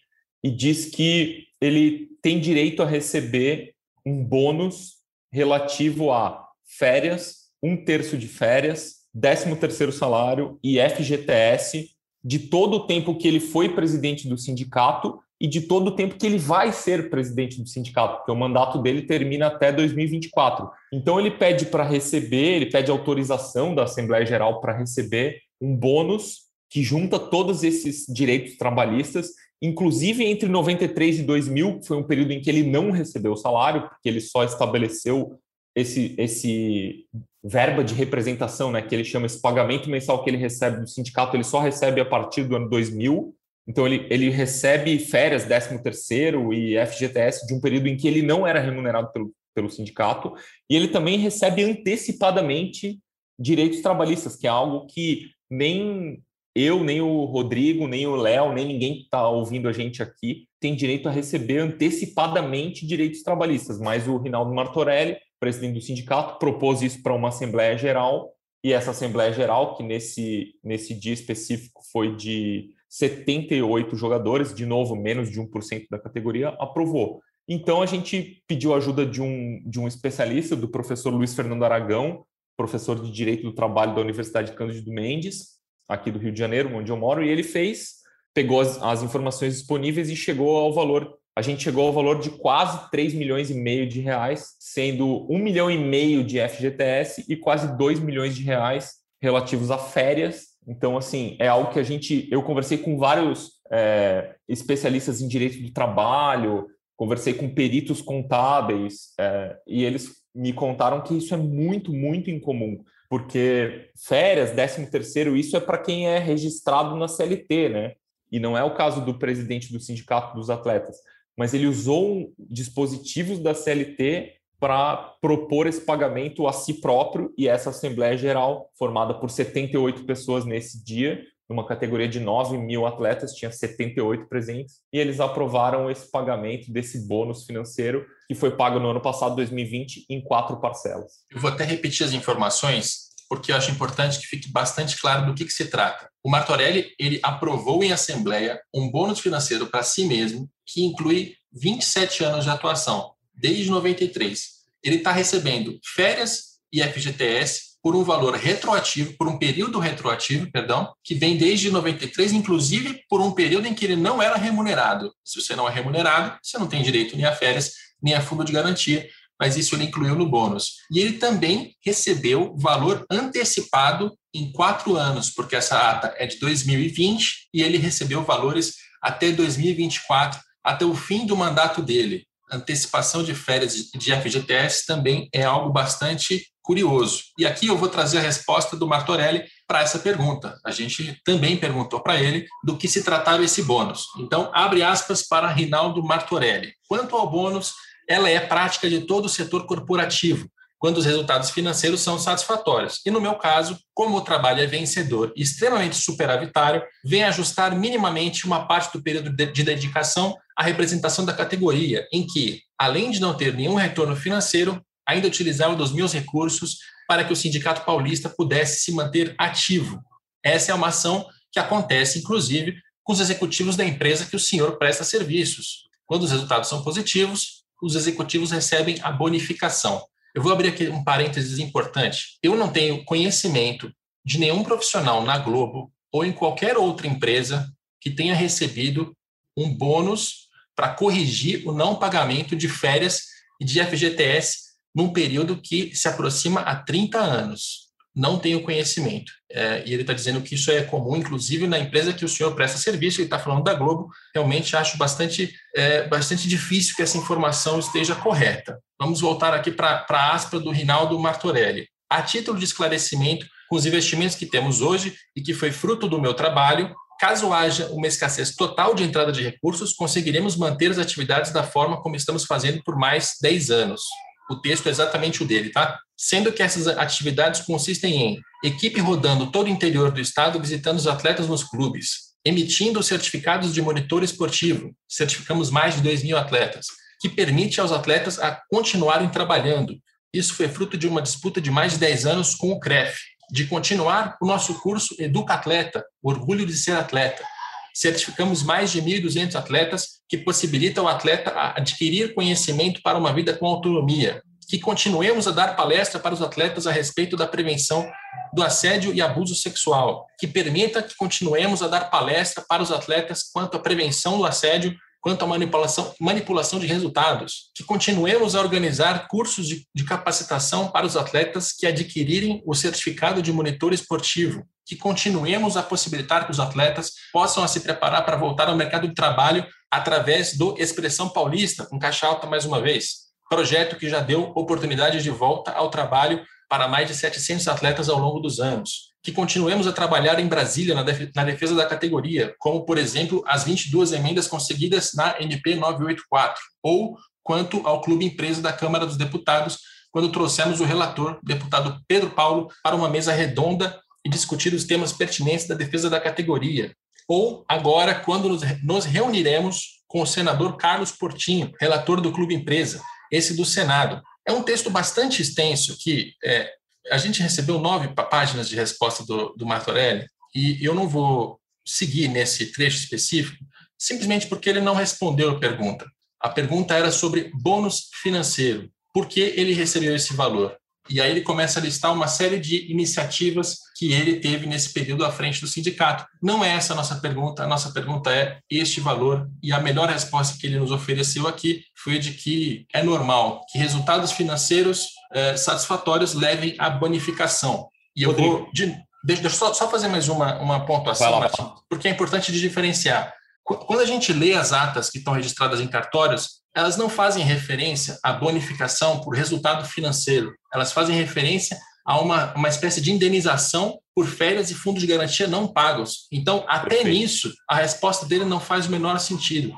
e diz que ele tem direito a receber um bônus relativo a férias, um terço de férias, décimo terceiro salário e FGTS de todo o tempo que ele foi presidente do sindicato e de todo o tempo que ele vai ser presidente do sindicato, porque o mandato dele termina até 2024. Então ele pede para receber, ele pede autorização da Assembleia Geral para receber um bônus que junta todos esses direitos trabalhistas, inclusive entre 93 e 2000, que foi um período em que ele não recebeu o salário, porque ele só estabeleceu esse, esse verba de representação, né, que ele chama esse pagamento mensal que ele recebe do sindicato, ele só recebe a partir do ano 2000. Então, ele, ele recebe férias, 13 terceiro e FGTS de um período em que ele não era remunerado pelo, pelo sindicato. E ele também recebe antecipadamente direitos trabalhistas, que é algo que nem eu, nem o Rodrigo, nem o Léo, nem ninguém que está ouvindo a gente aqui tem direito a receber antecipadamente direitos trabalhistas, mas o Rinaldo Martorelli, presidente do sindicato, propôs isso para uma Assembleia Geral, e essa Assembleia Geral, que nesse, nesse dia específico foi de 78 jogadores, de novo, menos de 1% da categoria, aprovou. Então, a gente pediu ajuda de um, de um especialista, do professor Luiz Fernando Aragão, professor de Direito do Trabalho da Universidade Cândido Mendes, aqui do Rio de Janeiro, onde eu moro, e ele fez, pegou as, as informações disponíveis e chegou ao valor a gente chegou ao valor de quase 3 milhões e meio de reais, sendo 1 milhão e meio de FGTS e quase 2 milhões de reais relativos a férias. Então, assim, é algo que a gente. Eu conversei com vários é, especialistas em direito do trabalho, conversei com peritos contábeis, é, e eles me contaram que isso é muito, muito incomum porque férias, 13 terceiro, isso é para quem é registrado na CLT, né? E não é o caso do presidente do sindicato dos atletas, mas ele usou dispositivos da CLT para propor esse pagamento a si próprio e essa Assembleia Geral, formada por 78 pessoas nesse dia, numa categoria de 9 mil atletas, tinha 78 presentes, e eles aprovaram esse pagamento desse bônus financeiro que foi pago no ano passado, 2020, em quatro parcelas. Eu vou até repetir as informações, porque eu acho importante que fique bastante claro do que, que se trata. O Martorelli ele aprovou em assembleia um bônus financeiro para si mesmo, que inclui 27 anos de atuação, desde 93. Ele está recebendo férias e FGTS por um valor retroativo, por um período retroativo, perdão, que vem desde 93, inclusive por um período em que ele não era remunerado. Se você não é remunerado, você não tem direito nem a férias, nem a fundo de garantia, mas isso ele incluiu no bônus. E ele também recebeu valor antecipado em quatro anos, porque essa ata é de 2020 e ele recebeu valores até 2024, até o fim do mandato dele. Antecipação de férias de FGTS também é algo bastante curioso. E aqui eu vou trazer a resposta do Martorelli para essa pergunta. A gente também perguntou para ele do que se tratava esse bônus. Então, abre aspas para Rinaldo Martorelli. Quanto ao bônus, ela é prática de todo o setor corporativo, quando os resultados financeiros são satisfatórios. E no meu caso, como o trabalho é vencedor e extremamente superavitário, vem ajustar minimamente uma parte do período de dedicação à representação da categoria, em que, além de não ter nenhum retorno financeiro, ainda utilizava dos meus recursos para que o Sindicato Paulista pudesse se manter ativo. Essa é uma ação que acontece, inclusive, com os executivos da empresa que o senhor presta serviços. Quando os resultados são positivos, os executivos recebem a bonificação. Eu vou abrir aqui um parênteses importante. Eu não tenho conhecimento de nenhum profissional na Globo ou em qualquer outra empresa que tenha recebido um bônus para corrigir o não pagamento de férias e de FGTS num período que se aproxima a 30 anos. Não tenho conhecimento. É, e ele está dizendo que isso é comum, inclusive na empresa que o senhor presta serviço, ele está falando da Globo. Realmente acho bastante, é, bastante difícil que essa informação esteja correta. Vamos voltar aqui para a aspa do Rinaldo Martorelli. A título de esclarecimento, com os investimentos que temos hoje e que foi fruto do meu trabalho, Caso haja uma escassez total de entrada de recursos, conseguiremos manter as atividades da forma como estamos fazendo por mais 10 anos o texto é exatamente o dele, tá? Sendo que essas atividades consistem em equipe rodando todo o interior do estado visitando os atletas nos clubes, emitindo certificados de monitor esportivo, certificamos mais de 2 mil atletas, que permite aos atletas a continuarem trabalhando. Isso foi fruto de uma disputa de mais de 10 anos com o CREF, de continuar o nosso curso Educa Atleta, Orgulho de Ser Atleta, certificamos mais de 1.200 atletas, que possibilitam o atleta adquirir conhecimento para uma vida com autonomia. Que continuemos a dar palestra para os atletas a respeito da prevenção do assédio e abuso sexual. Que permita que continuemos a dar palestra para os atletas quanto à prevenção do assédio quanto à manipulação, manipulação de resultados, que continuemos a organizar cursos de, de, capacitação para os atletas que adquirirem o certificado de monitor esportivo, que continuemos a possibilitar que os atletas possam se preparar para voltar ao mercado de trabalho através do Expressão Paulista, com caixa alta mais uma vez, projeto que já deu oportunidade de volta ao trabalho para mais de 700 atletas ao longo dos anos. Que continuemos a trabalhar em Brasília na defesa da categoria, como, por exemplo, as 22 emendas conseguidas na MP 984, ou quanto ao Clube Empresa da Câmara dos Deputados, quando trouxemos o relator, deputado Pedro Paulo, para uma mesa redonda e discutir os temas pertinentes da defesa da categoria. Ou agora, quando nos reuniremos com o senador Carlos Portinho, relator do Clube Empresa, esse do Senado. É um texto bastante extenso que é, a gente recebeu nove páginas de resposta do, do Martorelli e eu não vou seguir nesse trecho específico simplesmente porque ele não respondeu a pergunta. A pergunta era sobre bônus financeiro. Por que ele recebeu esse valor? E aí ele começa a listar uma série de iniciativas que ele teve nesse período à frente do sindicato. Não é essa a nossa pergunta, a nossa pergunta é este valor, e a melhor resposta que ele nos ofereceu aqui foi de que é normal que resultados financeiros é, satisfatórios levem à bonificação. E eu Rodrigo. vou. De, deixa, deixa só, só fazer mais uma, uma pontuação, lá, Martin, porque é importante de diferenciar. Quando a gente lê as atas que estão registradas em cartórios, elas não fazem referência à bonificação por resultado financeiro, elas fazem referência a uma, uma espécie de indenização por férias e fundos de garantia não pagos. Então, até Perfeito. nisso, a resposta dele não faz o menor sentido.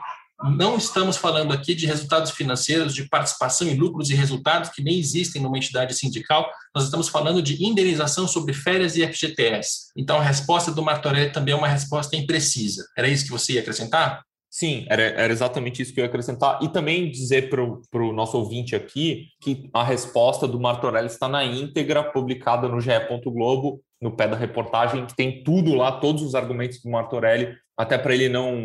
Não estamos falando aqui de resultados financeiros, de participação em lucros e resultados que nem existem numa entidade sindical. Nós estamos falando de indenização sobre férias e FGTS. Então, a resposta do Martorelli também é uma resposta imprecisa. Era isso que você ia acrescentar? Sim, era, era exatamente isso que eu ia acrescentar. E também dizer para o nosso ouvinte aqui que a resposta do Martorelli está na íntegra, publicada no GE. Globo, no pé da reportagem, que tem tudo lá, todos os argumentos do Martorelli, até para ele não,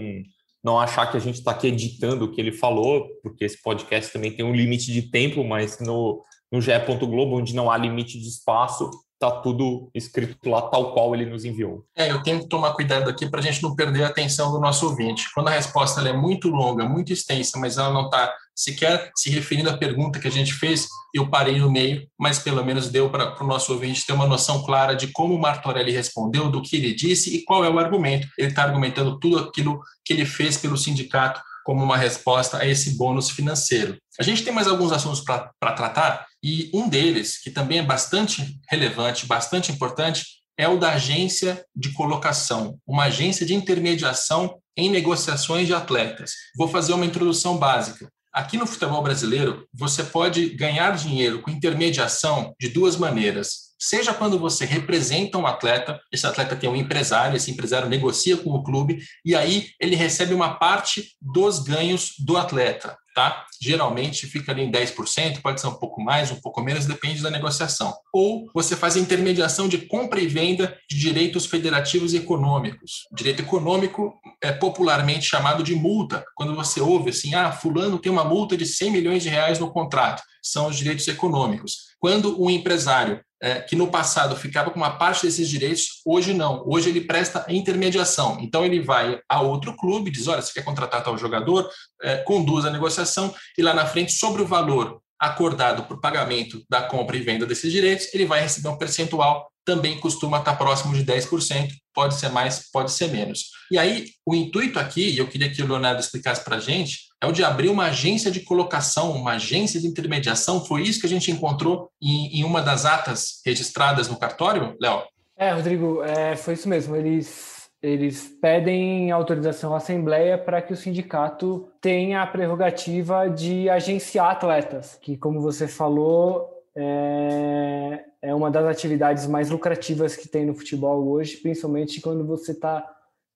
não achar que a gente está aqui editando o que ele falou, porque esse podcast também tem um limite de tempo, mas no, no GE. Globo, onde não há limite de espaço, tá tudo escrito lá tal qual ele nos enviou. É, eu tenho que tomar cuidado aqui para a gente não perder a atenção do nosso ouvinte. Quando a resposta é muito longa, muito extensa, mas ela não está sequer se referindo à pergunta que a gente fez, eu parei no meio, mas pelo menos deu para o nosso ouvinte ter uma noção clara de como o Martorelli respondeu, do que ele disse e qual é o argumento. Ele está argumentando tudo aquilo que ele fez pelo sindicato como uma resposta a esse bônus financeiro. A gente tem mais alguns assuntos para tratar, e um deles, que também é bastante relevante, bastante importante, é o da agência de colocação, uma agência de intermediação em negociações de atletas. Vou fazer uma introdução básica. Aqui no futebol brasileiro, você pode ganhar dinheiro com intermediação de duas maneiras seja quando você representa um atleta, esse atleta tem um empresário, esse empresário negocia com o clube e aí ele recebe uma parte dos ganhos do atleta tá? Geralmente fica ali em 10%, pode ser um pouco mais, um pouco menos, depende da negociação. Ou você faz a intermediação de compra e venda de direitos federativos e econômicos. Direito econômico é popularmente chamado de multa. Quando você ouve assim, ah, fulano tem uma multa de 100 milhões de reais no contrato, são os direitos econômicos. Quando um empresário é, que no passado ficava com uma parte desses direitos, hoje não. Hoje ele presta intermediação. Então ele vai a outro clube, diz: olha, você quer contratar tal jogador, é, conduz a negociação e lá na frente, sobre o valor acordado por pagamento da compra e venda desses direitos, ele vai receber um percentual também costuma estar próximo de 10%, pode ser mais, pode ser menos. E aí, o intuito aqui, e eu queria que o Leonardo explicasse para a gente, é o de abrir uma agência de colocação, uma agência de intermediação. Foi isso que a gente encontrou em, em uma das atas registradas no cartório, Léo? É, Rodrigo, é, foi isso mesmo. Eles, eles pedem autorização à Assembleia para que o sindicato tenha a prerrogativa de agenciar atletas, que, como você falou, é, é uma das atividades mais lucrativas que tem no futebol hoje, principalmente quando você está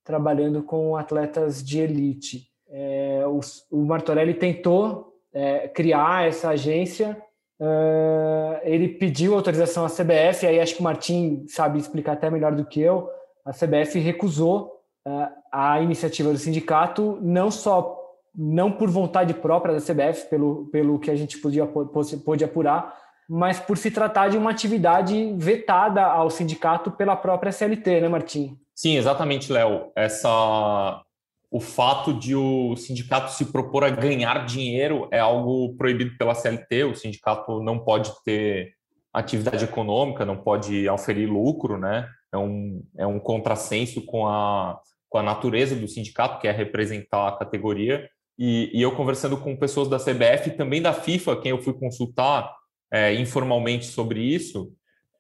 trabalhando com atletas de elite. É, o, o, Martorelli tentou é, criar essa agência, uh, ele pediu autorização à CBF, aí acho que o Martim sabe explicar até melhor do que eu, a CBF recusou uh, a iniciativa do sindicato, não só não por vontade própria da CBF, pelo, pelo que a gente podia, pôde apurar, mas por se tratar de uma atividade vetada ao sindicato pela própria CLT, né, Martim? Sim, exatamente, Léo. Essa o fato de o sindicato se propor a ganhar dinheiro é algo proibido pela CLT. O sindicato não pode ter atividade econômica, não pode oferir lucro, né? É um, é um contrassenso com a, com a natureza do sindicato, que é representar a categoria. e, e, eu conversando com pessoas da CBF também da FIFA, quem eu fui consultar é, informalmente sobre isso,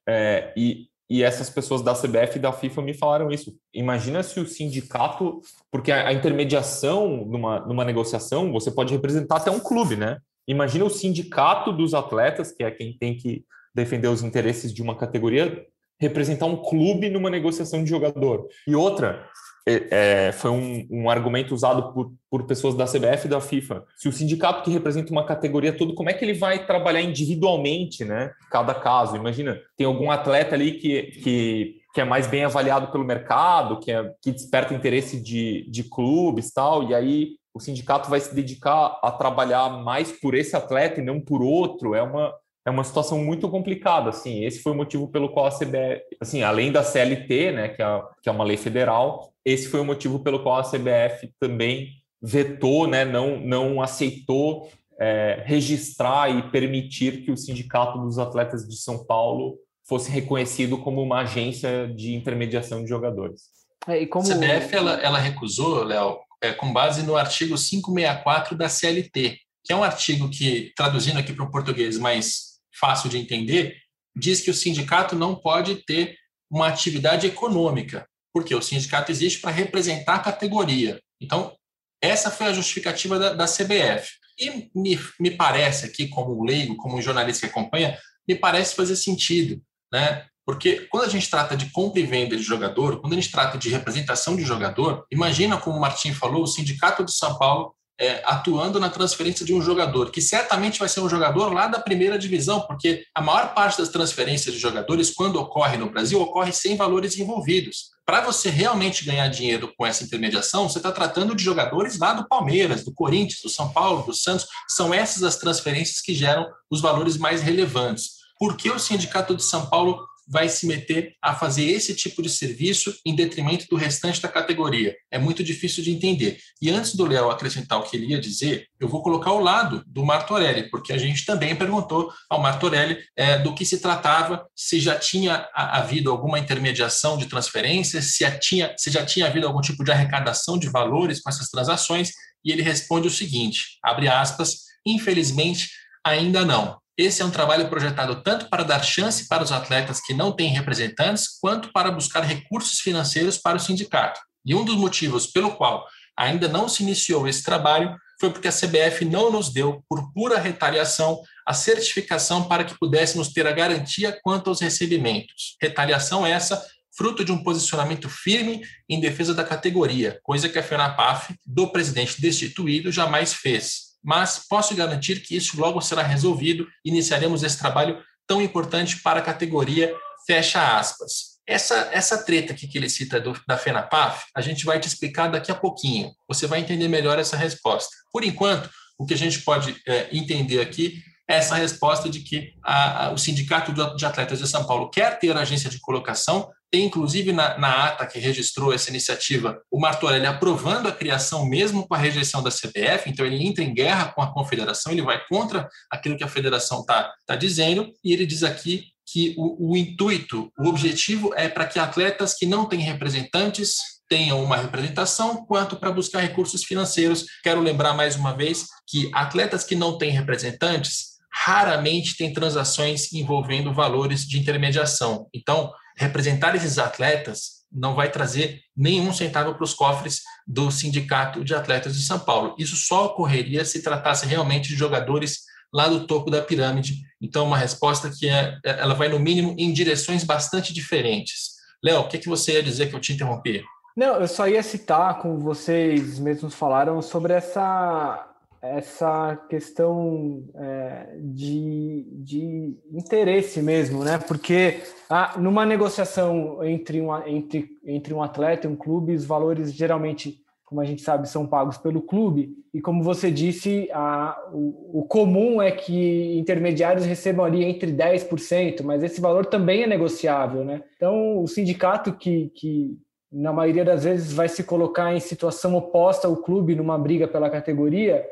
é, e, e essas pessoas da CBF e da FIFA me falaram isso. Imagina se o sindicato, porque a, a intermediação numa, numa negociação, você pode representar até um clube, né? Imagina o sindicato dos atletas, que é quem tem que defender os interesses de uma categoria, representar um clube numa negociação de jogador. E outra, é, é, foi um, um, argumento usado por, por pessoas da CBF e da FIFA. Se o sindicato que representa uma categoria toda, como é que ele vai trabalhar individualmente, né? Cada caso. Imagina, tem algum atleta ali que, que, que é mais bem avaliado pelo mercado, que, é, que desperta interesse de, de clubes tal, e aí o sindicato vai se dedicar a trabalhar mais por esse atleta e não por outro. É uma, é uma situação muito complicada, assim. Esse foi o motivo pelo qual a CBF, assim, além da CLT, né, que é, que é uma lei federal, esse foi o motivo pelo qual a CBF também vetou, né, não, não aceitou é, registrar e permitir que o Sindicato dos Atletas de São Paulo fosse reconhecido como uma agência de intermediação de jogadores. É, como... A CBF ela, ela recusou, Léo, é, com base no artigo 564 da CLT, que é um artigo que, traduzindo aqui para o português mais fácil de entender, diz que o sindicato não pode ter uma atividade econômica, porque o sindicato existe para representar a categoria. Então, essa foi a justificativa da, da CBF. E me, me parece aqui, como leigo, como jornalista que acompanha, me parece fazer sentido, né? Porque quando a gente trata de compra e venda de jogador, quando a gente trata de representação de jogador, imagina como o Martim falou, o Sindicato de São Paulo é, atuando na transferência de um jogador, que certamente vai ser um jogador lá da primeira divisão, porque a maior parte das transferências de jogadores, quando ocorre no Brasil, ocorre sem valores envolvidos. Para você realmente ganhar dinheiro com essa intermediação, você está tratando de jogadores lá do Palmeiras, do Corinthians, do São Paulo, do Santos. São essas as transferências que geram os valores mais relevantes. Por que o Sindicato de São Paulo vai se meter a fazer esse tipo de serviço em detrimento do restante da categoria. É muito difícil de entender. E antes do Léo acrescentar o que ele ia dizer, eu vou colocar o lado do Martorelli, porque a gente também perguntou ao Martorelli é, do que se tratava, se já tinha havido alguma intermediação de transferências, se, tinha, se já tinha havido algum tipo de arrecadação de valores com essas transações, e ele responde o seguinte, abre aspas, infelizmente ainda não. Esse é um trabalho projetado tanto para dar chance para os atletas que não têm representantes, quanto para buscar recursos financeiros para o sindicato. E um dos motivos pelo qual ainda não se iniciou esse trabalho foi porque a CBF não nos deu, por pura retaliação, a certificação para que pudéssemos ter a garantia quanto aos recebimentos. Retaliação essa fruto de um posicionamento firme em defesa da categoria, coisa que a FENAPAF, do presidente destituído, jamais fez mas posso garantir que isso logo será resolvido e iniciaremos esse trabalho tão importante para a categoria, fecha aspas. Essa, essa treta aqui que ele cita do, da FENAPAF, a gente vai te explicar daqui a pouquinho. Você vai entender melhor essa resposta. Por enquanto, o que a gente pode é, entender aqui é essa resposta de que a, a, o Sindicato de Atletas de São Paulo quer ter agência de colocação, tem, inclusive, na, na, ata que registrou essa iniciativa, o Martorelli aprovando a criação mesmo com a rejeição da CBF, então ele entra em guerra com a confederação, ele vai contra aquilo que a federação está tá dizendo, e ele diz aqui que o, o intuito, o objetivo é para que atletas que não têm representantes tenham uma representação, quanto para buscar recursos financeiros. Quero lembrar mais uma vez que atletas que não têm representantes raramente têm transações envolvendo valores de intermediação. Então, representar esses atletas não vai trazer nenhum centavo para os cofres do Sindicato de Atletas de São Paulo. Isso só ocorreria se tratasse realmente de jogadores lá do topo da pirâmide. Então, uma resposta que é, ela vai, no mínimo, em direções bastante diferentes. Léo, o que, que você ia dizer que eu te interrompi? Não, eu só ia citar, como vocês mesmos falaram, sobre essa essa questão é, de, de interesse mesmo, né? Porque ah, numa negociação entre, uma, entre, entre um atleta e um clube, os valores geralmente, como a gente sabe, são pagos pelo clube. E como você disse, a, o, o comum é que intermediários recebam ali entre 10%, mas esse valor também é negociável, né? Então, o sindicato que, que na maioria das vezes vai se colocar em situação oposta ao clube numa briga pela categoria,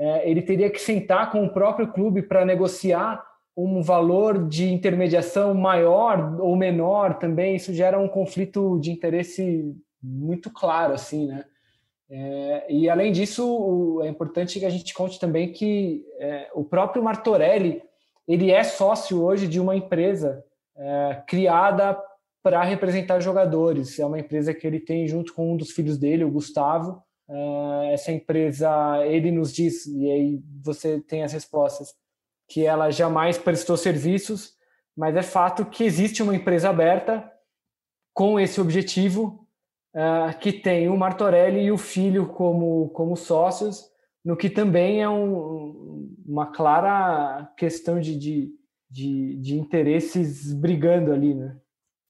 é, ele teria que sentar com o próprio clube para negociar um valor de intermediação maior ou menor também. Isso gera um conflito de interesse muito claro, assim, né? É, e além disso, é importante que a gente conte também que é, o próprio Martorelli ele é sócio hoje de uma empresa é, criada para representar jogadores. É uma empresa que ele tem junto com um dos filhos dele, o Gustavo. É, essa empresa, ele nos diz, e aí você tem as respostas, que ela jamais prestou serviços, mas é fato que existe uma empresa aberta com esse objetivo uh, que tem o Martorelli e o filho como, como sócios, no que também é um, uma clara questão de, de, de, de, interesses brigando ali, né?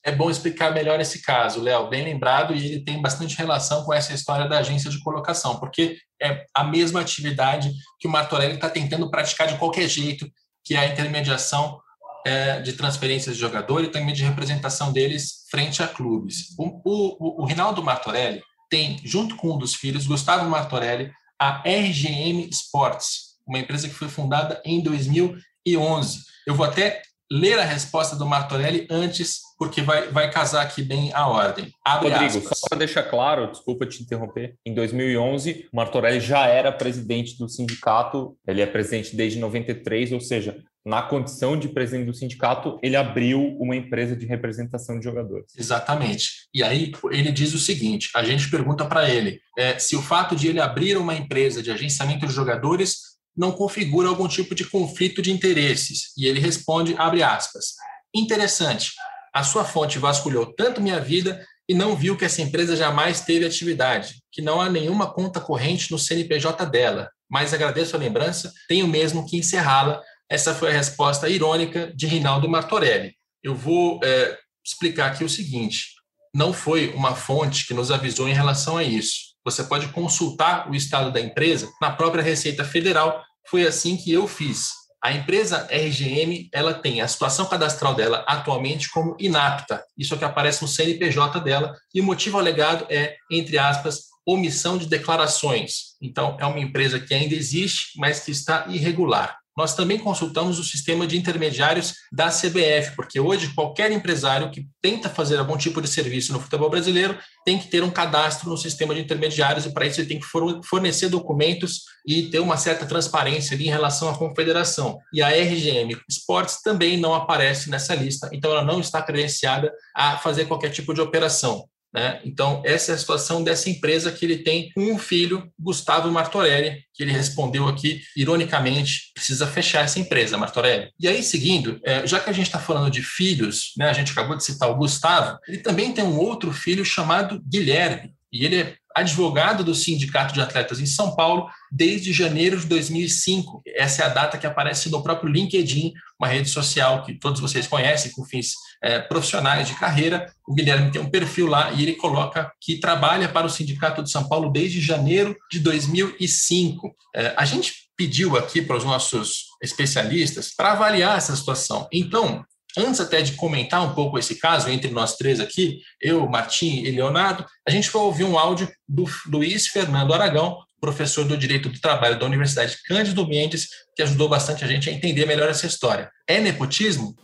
É bom explicar melhor esse caso, Léo, bem lembrado, e ele tem bastante relação com essa história da agência de colocação, porque é a mesma atividade que o Martorelli está tentando praticar de qualquer jeito, que é a intermediação é, de transferências de jogador e também de representação deles frente a clubes. O, o, o Rinaldo Martorelli tem, junto com um dos filhos, Gustavo Martorelli, a RGM Sports, uma empresa que foi fundada em 2011. Eu vou até ler a resposta do Martorelli antes, porque vai, vai casar aqui bem a ordem. Abre Rodrigo, aspas. só para deixar claro, desculpa te interromper, em 2011, Martorelli já era presidente do sindicato, ele é presidente desde 93, ou seja, na condição de presidente do sindicato, ele abriu uma empresa de representação de jogadores. Exatamente. E aí ele diz o seguinte: a gente pergunta para ele é, se o fato de ele abrir uma empresa de agenciamento de jogadores não configura algum tipo de conflito de interesses. E ele responde, abre aspas, interessante, a sua fonte vasculhou tanto minha vida e não viu que essa empresa jamais teve atividade, que não há nenhuma conta corrente no CNPJ dela, mas agradeço a lembrança, tenho mesmo que encerrá-la essa foi a resposta irônica de Rinaldo Martorelli. Eu vou é, explicar aqui o seguinte: não foi uma fonte que nos avisou em relação a isso. Você pode consultar o estado da empresa na própria Receita Federal. Foi assim que eu fiz. A empresa RGM ela tem a situação cadastral dela atualmente como inapta. Isso é que aparece no CNPJ dela e o motivo alegado é, entre aspas, omissão de declarações. Então, é uma empresa que ainda existe, mas que está irregular nós também consultamos o sistema de intermediários da CBF, porque hoje qualquer empresário que tenta fazer algum tipo de serviço no futebol brasileiro tem que ter um cadastro no sistema de intermediários e para isso ele tem que fornecer documentos e ter uma certa transparência ali em relação à confederação. E a RGM Esportes também não aparece nessa lista, então ela não está credenciada a fazer qualquer tipo de operação. Né? Então, essa é a situação dessa empresa que ele tem um filho, Gustavo Martorelli, que ele respondeu aqui, ironicamente, precisa fechar essa empresa, Martorelli. E aí, seguindo, é, já que a gente está falando de filhos, né, a gente acabou de citar o Gustavo, ele também tem um outro filho chamado Guilherme, e ele é advogado do Sindicato de Atletas em São Paulo desde janeiro de 2005. Essa é a data que aparece no próprio LinkedIn, uma rede social que todos vocês conhecem com fins é, profissionais de carreira. O Guilherme tem um perfil lá e ele coloca que trabalha para o Sindicato de São Paulo desde janeiro de 2005. É, a gente pediu aqui para os nossos especialistas para avaliar essa situação. Então, antes até de comentar um pouco esse caso entre nós três aqui, eu, Martim e Leonardo, a gente vai ouvir um áudio do Luiz Fernando Aragão, professor do Direito do Trabalho da Universidade Cândido Mendes, que ajudou bastante a gente a entender melhor essa história. É nepotismo?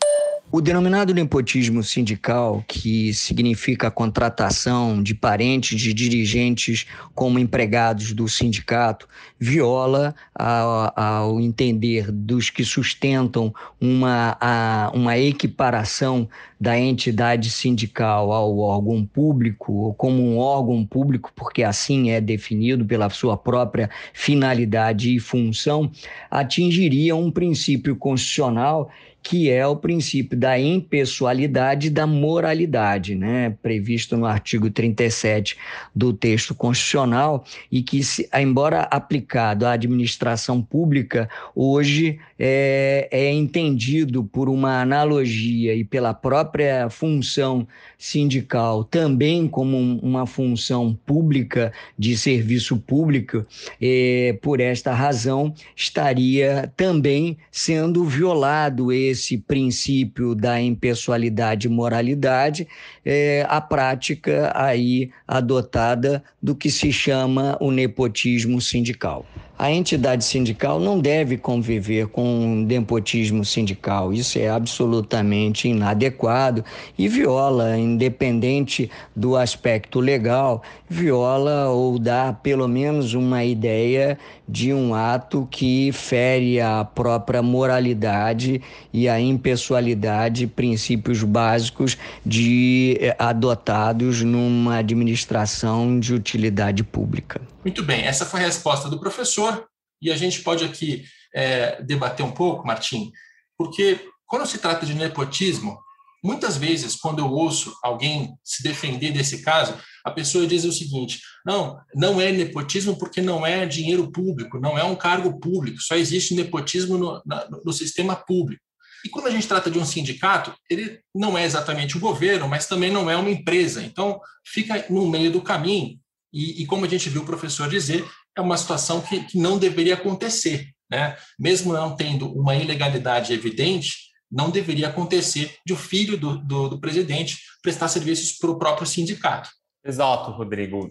O denominado nepotismo sindical, que significa a contratação de parentes de dirigentes como empregados do sindicato, viola ao entender dos que sustentam uma, a, uma equiparação da entidade sindical ao órgão público, ou como um órgão público, porque assim é definido pela sua própria finalidade e função, atingiria um princípio constitucional que é o princípio da impessoalidade da moralidade, né, previsto no artigo 37 do texto constitucional e que, embora aplicado à administração pública, hoje é, é entendido por uma analogia e pela própria função sindical também como uma função pública de serviço público, é, por esta razão estaria também sendo violado esse princípio da impessoalidade e moralidade, é, a prática aí adotada do que se chama o nepotismo sindical. A entidade sindical não deve conviver com nepotismo sindical. Isso é absolutamente inadequado e viola, independente do aspecto legal, viola ou dá pelo menos uma ideia de um ato que fere a própria moralidade e a impessoalidade, princípios básicos de eh, adotados numa administração de utilidade pública. Muito bem, essa foi a resposta do professor e a gente pode aqui é, debater um pouco, Martim, porque quando se trata de nepotismo, muitas vezes quando eu ouço alguém se defender desse caso, a pessoa diz o seguinte: não, não é nepotismo porque não é dinheiro público, não é um cargo público, só existe nepotismo no, no sistema público. E quando a gente trata de um sindicato, ele não é exatamente o governo, mas também não é uma empresa. Então, fica no meio do caminho. E, e como a gente viu o professor dizer, é uma situação que, que não deveria acontecer. Né? Mesmo não tendo uma ilegalidade evidente, não deveria acontecer de o filho do, do, do presidente prestar serviços para o próprio sindicato. Exato, Rodrigo.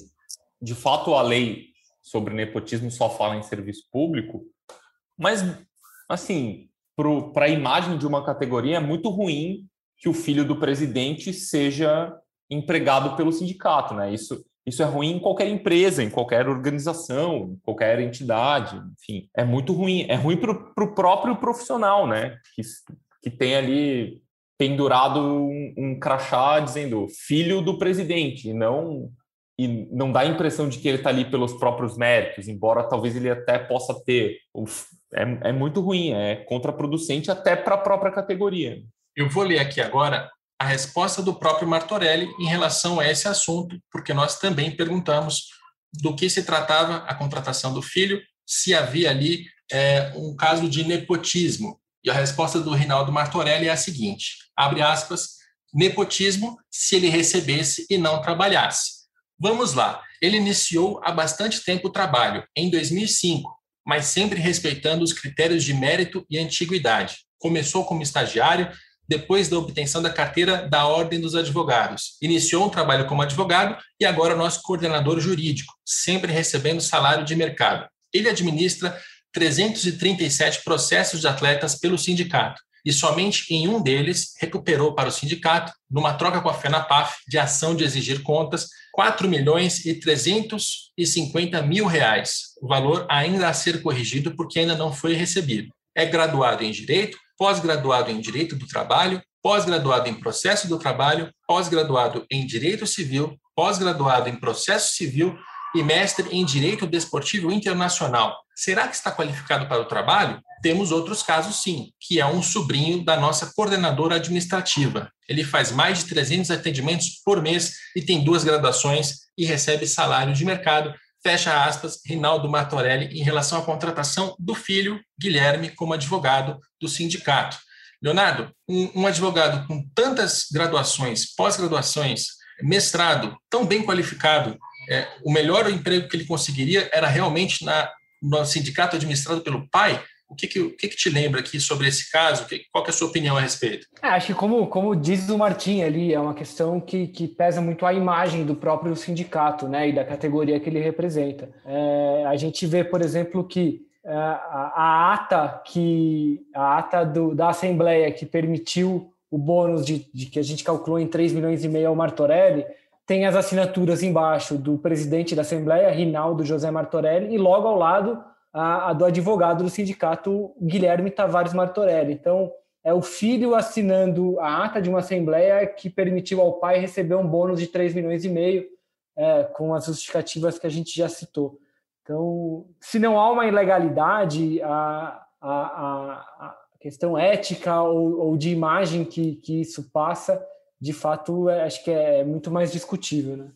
De fato, a lei sobre nepotismo só fala em serviço público, mas, assim, para a imagem de uma categoria, é muito ruim que o filho do presidente seja empregado pelo sindicato, né? Isso, isso é ruim em qualquer empresa, em qualquer organização, em qualquer entidade, enfim. É muito ruim. É ruim para o próprio profissional, né? Que, que tem ali pendurado um, um crachá dizendo filho do presidente, e não e não dá a impressão de que ele está ali pelos próprios méritos, embora talvez ele até possa ter. É, é muito ruim, é contraproducente até para a própria categoria. Eu vou ler aqui agora a resposta do próprio Martorelli em relação a esse assunto, porque nós também perguntamos do que se tratava a contratação do filho, se havia ali é, um caso de nepotismo. E a resposta do Rinaldo Martorelli é a seguinte: abre aspas, nepotismo se ele recebesse e não trabalhasse. Vamos lá. Ele iniciou há bastante tempo o trabalho, em 2005, mas sempre respeitando os critérios de mérito e antiguidade. Começou como estagiário, depois da obtenção da carteira da Ordem dos Advogados. Iniciou um trabalho como advogado e agora nosso coordenador jurídico, sempre recebendo salário de mercado. Ele administra 337 processos de atletas pelo sindicato e somente em um deles recuperou para o sindicato, numa troca com a FENAPAF de ação de exigir contas, 4 milhões e 350 mil reais, o valor ainda a ser corrigido porque ainda não foi recebido. É graduado em Direito, pós-graduado em Direito do Trabalho, pós-graduado em Processo do Trabalho, pós-graduado em Direito Civil, pós-graduado em Processo Civil e mestre em Direito Desportivo Internacional. Será que está qualificado para o trabalho? Temos outros casos, sim, que é um sobrinho da nossa coordenadora administrativa. Ele faz mais de 300 atendimentos por mês e tem duas graduações e recebe salário de mercado. Fecha aspas, Rinaldo Martorelli, em relação à contratação do filho, Guilherme, como advogado do sindicato. Leonardo, um, um advogado com tantas graduações, pós-graduações, mestrado, tão bem qualificado, é, o melhor emprego que ele conseguiria era realmente na, no sindicato administrado pelo pai. O que, que, o que, que te lembra aqui sobre esse caso? qual é a sua opinião a respeito? É, acho que, como, como diz o Martim ali, é uma questão que, que pesa muito a imagem do próprio sindicato né, e da categoria que ele representa. É, a gente vê, por exemplo, que é, a, a ata que a ata do, da Assembleia que permitiu o bônus de, de, que a gente calculou em 3 milhões e meio ao Martorelli tem as assinaturas embaixo do presidente da Assembleia, Rinaldo José Martorelli, e logo ao lado a, a do advogado do sindicato, Guilherme Tavares Martorelli. Então, é o filho assinando a ata de uma Assembleia que permitiu ao pai receber um bônus de 3 milhões e meio, é, com as justificativas que a gente já citou. Então, se não há uma ilegalidade, a, a, a questão ética ou, ou de imagem que, que isso passa de fato, é, acho que é muito mais discutível. Né?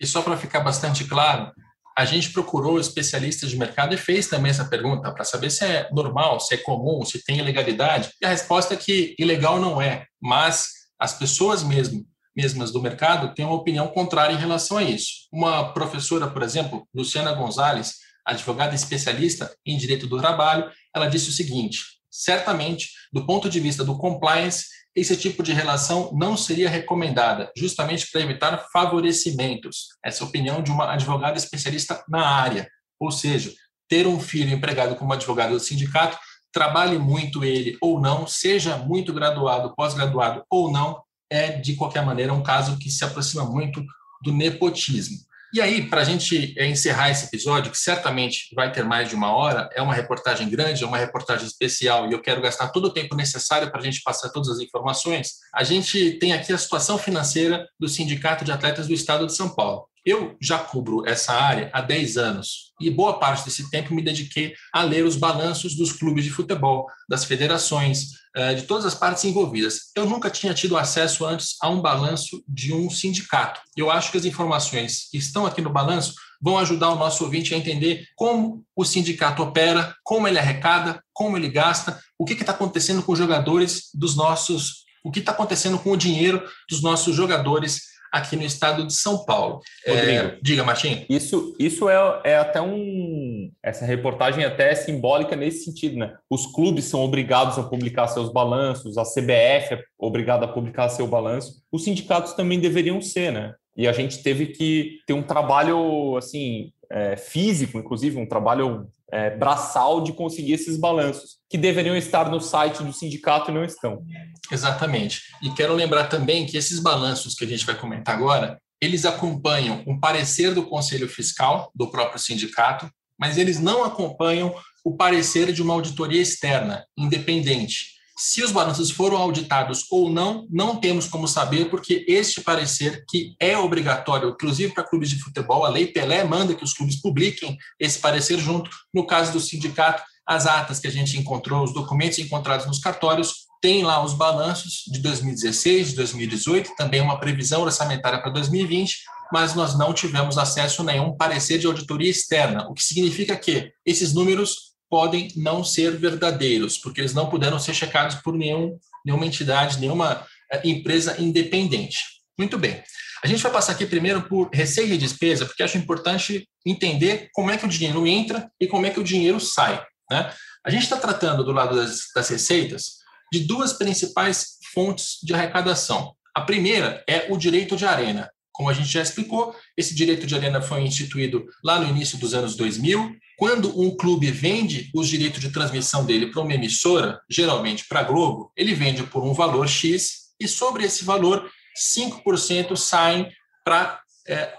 E só para ficar bastante claro, a gente procurou especialistas de mercado e fez também essa pergunta para saber se é normal, se é comum, se tem ilegalidade. E a resposta é que ilegal não é, mas as pessoas mesmo, mesmas do mercado têm uma opinião contrária em relação a isso. Uma professora, por exemplo, Luciana Gonzalez, advogada especialista em direito do trabalho, ela disse o seguinte: certamente, do ponto de vista do compliance, esse tipo de relação não seria recomendada, justamente para evitar favorecimentos. Essa é opinião de uma advogada especialista na área. Ou seja, ter um filho empregado como advogado do sindicato, trabalhe muito ele ou não, seja muito graduado, pós-graduado ou não, é de qualquer maneira um caso que se aproxima muito do nepotismo. E aí, para a gente é, encerrar esse episódio, que certamente vai ter mais de uma hora, é uma reportagem grande, é uma reportagem especial, e eu quero gastar todo o tempo necessário para a gente passar todas as informações. A gente tem aqui a situação financeira do Sindicato de Atletas do Estado de São Paulo. Eu já cubro essa área há 10 anos e boa parte desse tempo me dediquei a ler os balanços dos clubes de futebol, das federações, de todas as partes envolvidas. Eu nunca tinha tido acesso antes a um balanço de um sindicato. Eu acho que as informações que estão aqui no balanço vão ajudar o nosso ouvinte a entender como o sindicato opera, como ele arrecada, como ele gasta, o que está acontecendo com os jogadores dos nossos, o que está acontecendo com o dinheiro dos nossos jogadores aqui no estado de São Paulo. Rodrigo, é, diga, Martim. Isso, isso é, é até um. Essa reportagem é até é simbólica nesse sentido, né? Os clubes são obrigados a publicar seus balanços, a CBF é obrigada a publicar seu balanço. Os sindicatos também deveriam ser, né? E a gente teve que ter um trabalho assim é, físico, inclusive um trabalho é, braçal de conseguir esses balanços, que deveriam estar no site do sindicato e não estão. Exatamente. E quero lembrar também que esses balanços que a gente vai comentar agora, eles acompanham um parecer do Conselho Fiscal do próprio sindicato, mas eles não acompanham o parecer de uma auditoria externa, independente. Se os balanços foram auditados ou não, não temos como saber, porque este parecer, que é obrigatório, inclusive para clubes de futebol, a Lei Pelé manda que os clubes publiquem esse parecer junto. No caso do sindicato, as atas que a gente encontrou, os documentos encontrados nos cartórios, tem lá os balanços de 2016, de 2018, também uma previsão orçamentária para 2020, mas nós não tivemos acesso a nenhum parecer de auditoria externa, o que significa que esses números podem não ser verdadeiros, porque eles não puderam ser checados por nenhum, nenhuma entidade, nenhuma eh, empresa independente. Muito bem. A gente vai passar aqui primeiro por receita e despesa, porque acho importante entender como é que o dinheiro entra e como é que o dinheiro sai. Né? A gente está tratando do lado das, das receitas de duas principais fontes de arrecadação. A primeira é o direito de arena. Como a gente já explicou, esse direito de arena foi instituído lá no início dos anos 2000. Quando um clube vende os direitos de transmissão dele para uma emissora, geralmente para a Globo, ele vende por um valor X e sobre esse valor, 5% saem para é,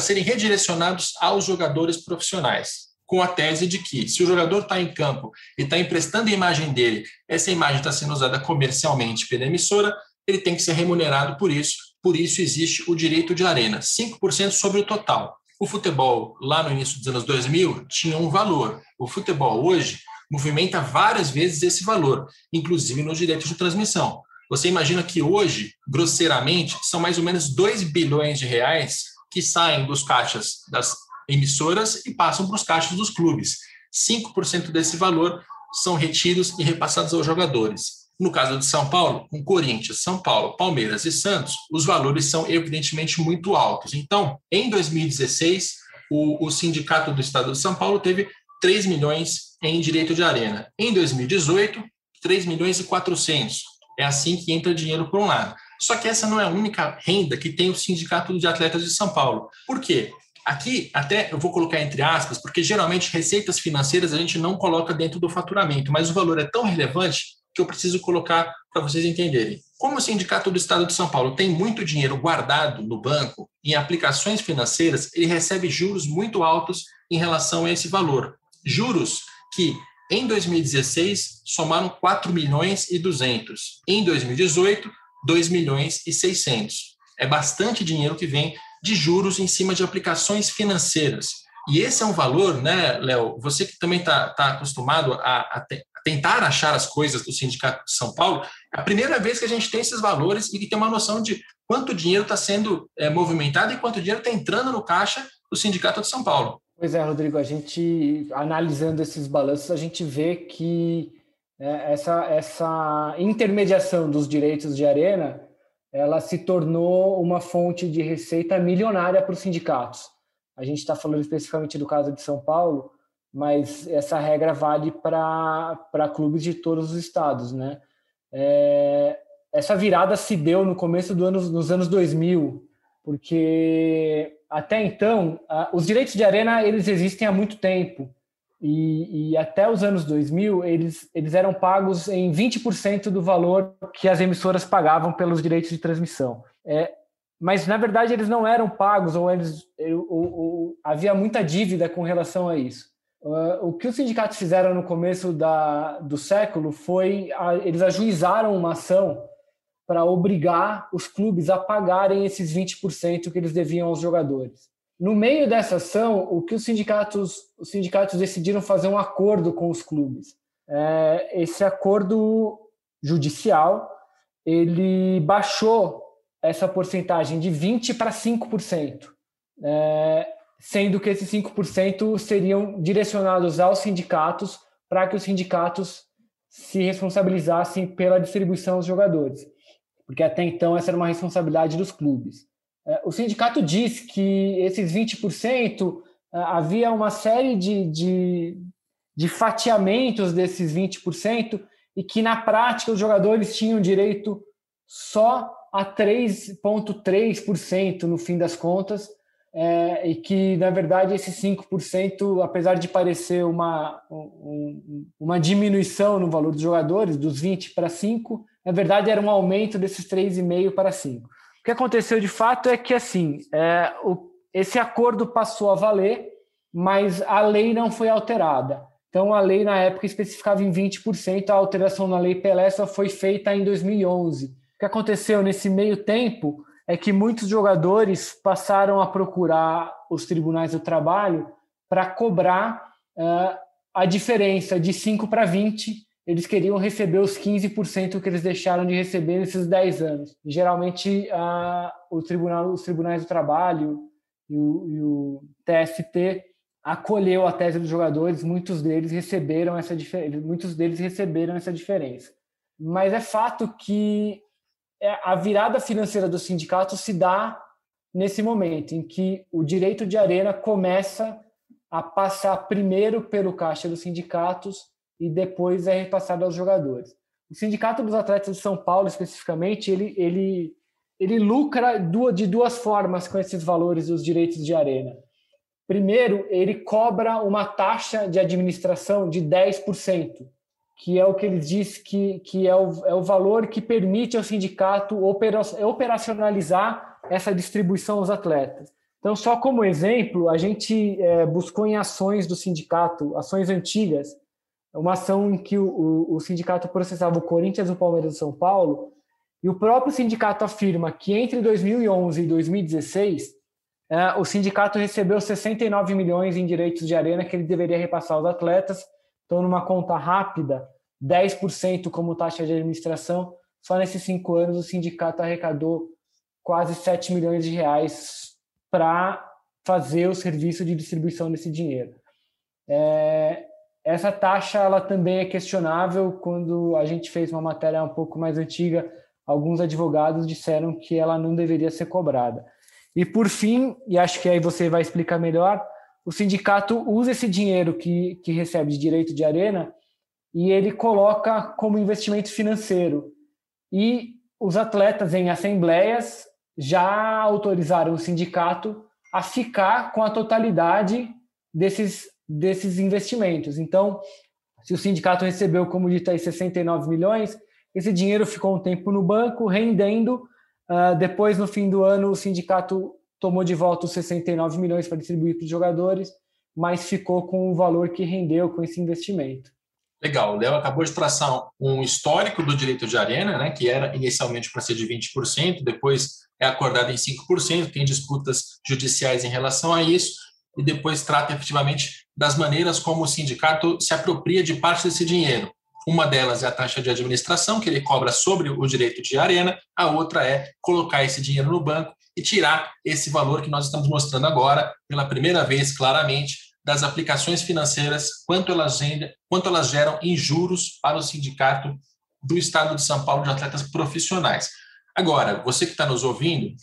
serem redirecionados aos jogadores profissionais, com a tese de que, se o jogador está em campo e está emprestando a imagem dele, essa imagem está sendo usada comercialmente pela emissora, ele tem que ser remunerado por isso por isso existe o direito de arena, 5% sobre o total. O futebol, lá no início dos anos 2000, tinha um valor. O futebol hoje movimenta várias vezes esse valor, inclusive nos direitos de transmissão. Você imagina que hoje, grosseiramente, são mais ou menos 2 bilhões de reais que saem dos caixas das emissoras e passam para os caixas dos clubes. 5% desse valor são retidos e repassados aos jogadores. No caso de São Paulo, com Corinthians, São Paulo, Palmeiras e Santos, os valores são evidentemente muito altos. Então, em 2016, o, o Sindicato do Estado de São Paulo teve 3 milhões em direito de arena. Em 2018, 3 milhões e 400. É assim que entra dinheiro por um lado. Só que essa não é a única renda que tem o Sindicato de Atletas de São Paulo. Por quê? Aqui, até eu vou colocar entre aspas, porque geralmente receitas financeiras a gente não coloca dentro do faturamento, mas o valor é tão relevante que eu preciso colocar para vocês entenderem. Como o Sindicato do Estado de São Paulo tem muito dinheiro guardado no banco, em aplicações financeiras, ele recebe juros muito altos em relação a esse valor. Juros que em 2016 somaram 4 milhões e 200. Em 2018, 2 milhões e 600. É bastante dinheiro que vem de juros em cima de aplicações financeiras. E esse é um valor, né, Léo? Você que também está tá acostumado a, a, tentar achar as coisas do Sindicato de São Paulo, é a primeira vez que a gente tem esses valores e que tem uma noção de quanto dinheiro está sendo é, movimentado e quanto dinheiro está entrando no caixa do Sindicato de São Paulo. Pois é, Rodrigo, a gente, analisando esses balanços, a gente vê que é, essa, essa intermediação dos direitos de arena, ela se tornou uma fonte de receita milionária para os sindicatos. A gente está falando especificamente do caso de São Paulo, mas essa regra vale para clubes de todos os estados, né? É, essa virada se deu no começo do ano, nos anos 2000, porque até então os direitos de arena eles existem há muito tempo e, e, até os anos 2000 eles, eles eram pagos em 20% do valor que as emissoras pagavam pelos direitos de transmissão. É, mas na verdade eles não eram pagos ou eles ou, ou, havia muita dívida com relação a isso. Uh, o que os sindicatos fizeram no começo da, do século foi a, eles ajuizaram uma ação para obrigar os clubes a pagarem esses 20% que eles deviam aos jogadores. No meio dessa ação, o que os sindicatos, os sindicatos decidiram fazer um acordo com os clubes. É, esse acordo judicial ele baixou essa porcentagem de 20% para 5%, é, sendo que esses 5% seriam direcionados aos sindicatos para que os sindicatos se responsabilizassem pela distribuição aos jogadores, porque até então essa era uma responsabilidade dos clubes. É, o sindicato diz que esses 20% é, havia uma série de, de, de fatiamentos desses 20% e que na prática os jogadores tinham direito só a 3,3% no fim das contas, é, e que, na verdade, esse 5%, apesar de parecer uma, um, uma diminuição no valor dos jogadores, dos 20 para 5, na verdade era um aumento desses 3,5 para 5. O que aconteceu de fato é que, assim, é, o, esse acordo passou a valer, mas a lei não foi alterada. Então, a lei, na época, especificava em 20%, a alteração na lei Pelé só foi feita em 2011 o que aconteceu nesse meio tempo é que muitos jogadores passaram a procurar os tribunais do trabalho para cobrar uh, a diferença de 5 para 20. Eles queriam receber os 15% que eles deixaram de receber nesses 10 anos. Geralmente, uh, o tribunal, os tribunais do trabalho e o, e o TST acolheu a tese dos jogadores, muitos deles receberam essa muitos deles receberam essa diferença. Mas é fato que a virada financeira do sindicato se dá nesse momento em que o direito de arena começa a passar primeiro pelo caixa dos sindicatos e depois é repassado aos jogadores. O sindicato dos atletas de São Paulo, especificamente, ele, ele, ele lucra de duas formas com esses valores dos direitos de arena. Primeiro, ele cobra uma taxa de administração de 10% que é o que ele diz que, que é, o, é o valor que permite ao sindicato operacionalizar essa distribuição aos atletas. Então, só como exemplo, a gente é, buscou em ações do sindicato, ações antigas, uma ação em que o, o, o sindicato processava o Corinthians, o Palmeiras e o São Paulo, e o próprio sindicato afirma que entre 2011 e 2016, é, o sindicato recebeu 69 milhões em direitos de arena que ele deveria repassar aos atletas, então, numa conta rápida, 10% como taxa de administração, só nesses cinco anos o sindicato arrecadou quase 7 milhões de reais para fazer o serviço de distribuição desse dinheiro. É, essa taxa ela também é questionável. Quando a gente fez uma matéria um pouco mais antiga, alguns advogados disseram que ela não deveria ser cobrada. E por fim, e acho que aí você vai explicar melhor, o sindicato usa esse dinheiro que, que recebe de direito de arena e ele coloca como investimento financeiro. E os atletas em assembleias já autorizaram o sindicato a ficar com a totalidade desses, desses investimentos. Então, se o sindicato recebeu, como dito aí, 69 milhões, esse dinheiro ficou um tempo no banco, rendendo. Uh, depois, no fim do ano, o sindicato tomou de volta os 69 milhões para distribuir para os jogadores, mas ficou com o valor que rendeu com esse investimento. Legal, o Léo acabou de traçar um histórico do direito de arena, né, que era inicialmente para ser de 20%, depois é acordado em 5%, tem disputas judiciais em relação a isso, e depois trata efetivamente das maneiras como o sindicato se apropria de parte desse dinheiro. Uma delas é a taxa de administração, que ele cobra sobre o direito de arena, a outra é colocar esse dinheiro no banco e tirar esse valor que nós estamos mostrando agora, pela primeira vez claramente, das aplicações financeiras, quanto elas, quanto elas geram em juros para o sindicato do Estado de São Paulo de atletas profissionais. Agora, você que está nos ouvindo,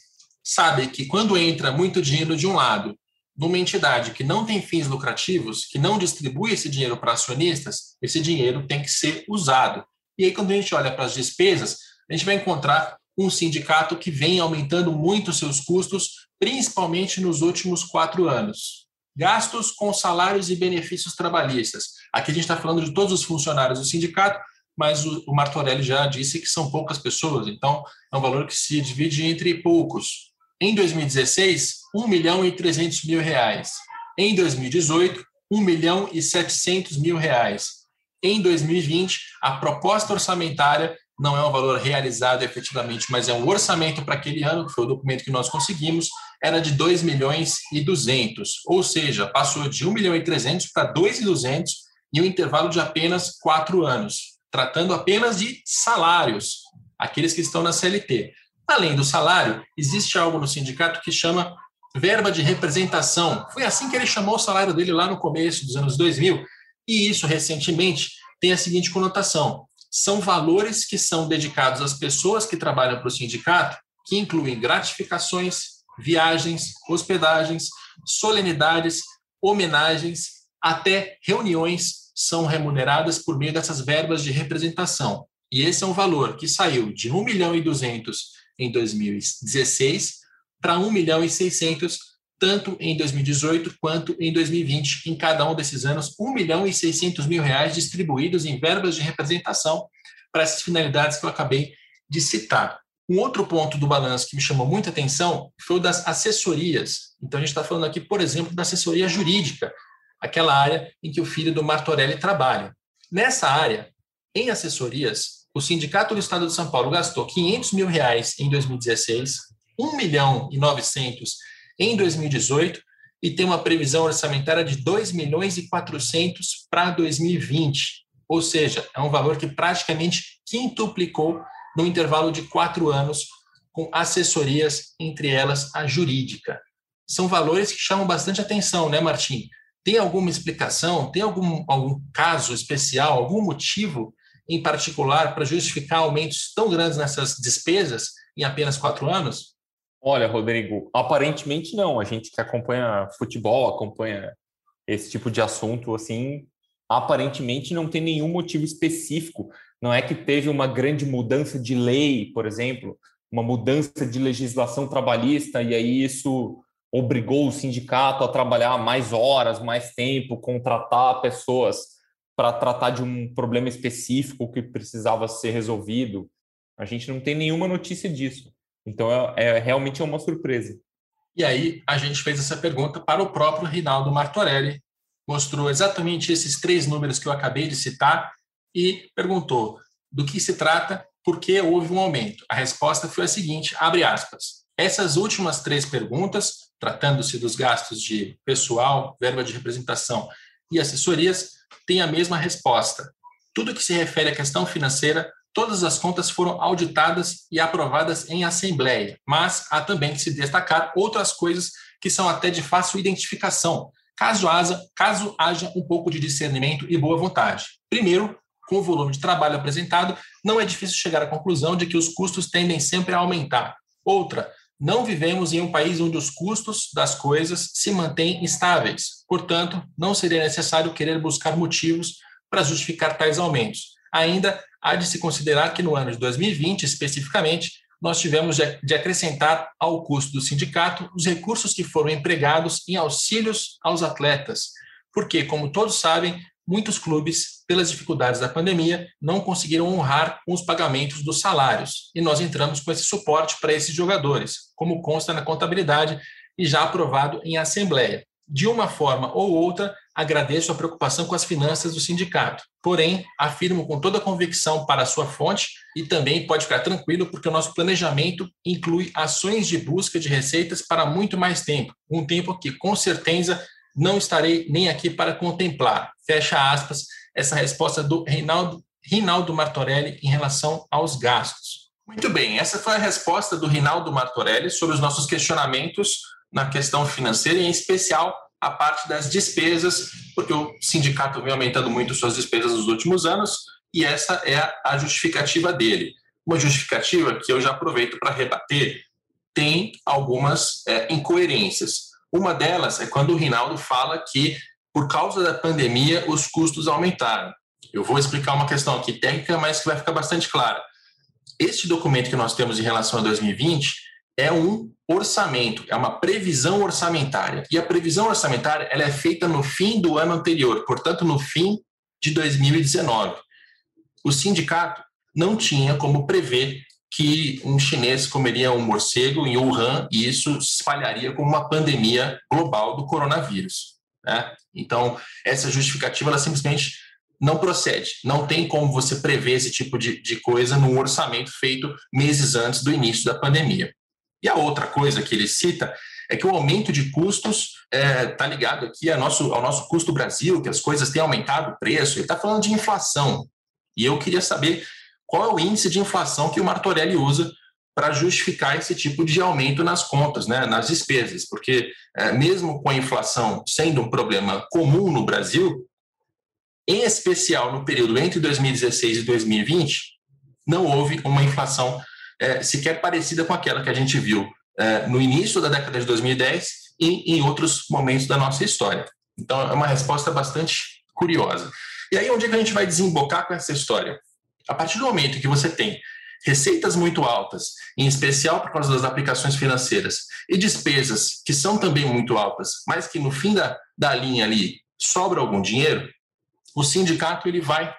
sabe que quando entra muito dinheiro de um lado, numa entidade que não tem fins lucrativos, que não distribui esse dinheiro para acionistas, esse dinheiro tem que ser usado. E aí, quando a gente olha para as despesas, a gente vai encontrar um sindicato que vem aumentando muito seus custos, principalmente nos últimos quatro anos. gastos com salários e benefícios trabalhistas. Aqui a gente está falando de todos os funcionários do sindicato, mas o, Martorelli já disse que são poucas pessoas, então é um valor que se divide entre poucos. Em 2016, 1 milhão e 300 mil reais. Em 2018, 1 milhão e 700 mil reais. Em 2020, a proposta orçamentária não é um valor realizado efetivamente, mas é um orçamento para aquele ano, que foi o documento que nós conseguimos, era de 2 milhões e 200, ou seja, passou de 1 milhão e 300 para 2 e 200 em um intervalo de apenas quatro anos, tratando apenas de salários, aqueles que estão na CLT. Além do salário, existe algo no sindicato que chama verba de representação. Foi assim que ele chamou o salário dele lá no começo dos anos 2000, e isso recentemente tem a seguinte conotação: são valores que são dedicados às pessoas que trabalham para o sindicato, que incluem gratificações, viagens, hospedagens, solenidades, homenagens, até reuniões são remuneradas por meio dessas verbas de representação. E esse é um valor que saiu de 1 milhão e 200 em 2016 para 1 milhão e 600 tanto em 2018 quanto em 2020. Em cada um desses anos, 1 milhão e 600 mil reais distribuídos em verbas de representação para essas finalidades que eu acabei de citar. Um outro ponto do balanço que me chamou muita atenção foi o das assessorias. Então, a gente está falando aqui, por exemplo, da assessoria jurídica, aquela área em que o filho do Martorelli trabalha. Nessa área, em assessorias, o Sindicato do Estado de São Paulo gastou 500 mil reais em 2016, 1 milhão e 900 em 2018 e tem uma previsão orçamentária de 2 milhões e 400 para 2020. Ou seja, é um valor que praticamente quintuplicou no intervalo de quatro anos, com assessorias, entre elas a jurídica. São valores que chamam bastante atenção, né, Martim? Tem alguma explicação? Tem algum, algum caso especial, algum motivo em particular para justificar aumentos tão grandes nessas despesas em apenas quatro anos? Olha, Rodrigo, aparentemente não. A gente que acompanha futebol, acompanha esse tipo de assunto, assim, aparentemente não tem nenhum motivo específico. Não é que teve uma grande mudança de lei, por exemplo, uma mudança de legislação trabalhista, e aí isso obrigou o sindicato a trabalhar mais horas, mais tempo, contratar pessoas para tratar de um problema específico que precisava ser resolvido. A gente não tem nenhuma notícia disso. Então é, é realmente é uma surpresa. E aí a gente fez essa pergunta para o próprio Rinaldo Martorelli, mostrou exatamente esses três números que eu acabei de citar e perguntou do que se trata, por que houve um aumento. A resposta foi a seguinte, abre aspas. Essas últimas três perguntas, tratando-se dos gastos de pessoal, verba de representação e assessorias, têm a mesma resposta. Tudo que se refere à questão financeira Todas as contas foram auditadas e aprovadas em assembleia, mas há também que se destacar outras coisas que são até de fácil identificação, caso haja, caso haja um pouco de discernimento e boa vontade. Primeiro, com o volume de trabalho apresentado, não é difícil chegar à conclusão de que os custos tendem sempre a aumentar. Outra, não vivemos em um país onde os custos das coisas se mantêm estáveis. Portanto, não seria necessário querer buscar motivos para justificar tais aumentos. Ainda há de se considerar que no ano de 2020, especificamente, nós tivemos de acrescentar ao custo do sindicato os recursos que foram empregados em auxílios aos atletas, porque, como todos sabem, muitos clubes, pelas dificuldades da pandemia, não conseguiram honrar com os pagamentos dos salários, e nós entramos com esse suporte para esses jogadores, como consta na contabilidade e já aprovado em assembleia. De uma forma ou outra, agradeço a preocupação com as finanças do sindicato. Porém, afirmo com toda a convicção para a sua fonte e também pode ficar tranquilo porque o nosso planejamento inclui ações de busca de receitas para muito mais tempo, um tempo que com certeza não estarei nem aqui para contemplar. Fecha aspas, essa resposta do Reinaldo, Rinaldo Martorelli em relação aos gastos. Muito bem, essa foi a resposta do Rinaldo Martorelli sobre os nossos questionamentos na questão financeira, em especial a parte das despesas, porque o sindicato vem aumentando muito suas despesas nos últimos anos e essa é a justificativa dele. Uma justificativa que eu já aproveito para rebater tem algumas é, incoerências. Uma delas é quando o Rinaldo fala que, por causa da pandemia, os custos aumentaram. Eu vou explicar uma questão aqui técnica, mas que vai ficar bastante clara. Este documento que nós temos em relação a 2020 é um orçamento, é uma previsão orçamentária. E a previsão orçamentária ela é feita no fim do ano anterior, portanto, no fim de 2019. O sindicato não tinha como prever que um chinês comeria um morcego em Wuhan e isso se espalharia como uma pandemia global do coronavírus. Né? Então, essa justificativa ela simplesmente não procede. Não tem como você prever esse tipo de, de coisa num orçamento feito meses antes do início da pandemia. E a outra coisa que ele cita é que o aumento de custos está é, tá ligado aqui ao nosso, ao nosso custo Brasil, que as coisas têm aumentado o preço. Ele está falando de inflação. E eu queria saber qual é o índice de inflação que o Martorelli usa para justificar esse tipo de aumento nas contas, né, nas despesas, porque é, mesmo com a inflação sendo um problema comum no Brasil, em especial no período entre 2016 e 2020, não houve uma inflação é, sequer parecida com aquela que a gente viu é, no início da década de 2010 e em outros momentos da nossa história. Então, é uma resposta bastante curiosa. E aí, onde é que a gente vai desembocar com essa história? A partir do momento que você tem receitas muito altas, em especial por causa das aplicações financeiras, e despesas que são também muito altas, mas que no fim da, da linha ali sobra algum dinheiro, o sindicato ele vai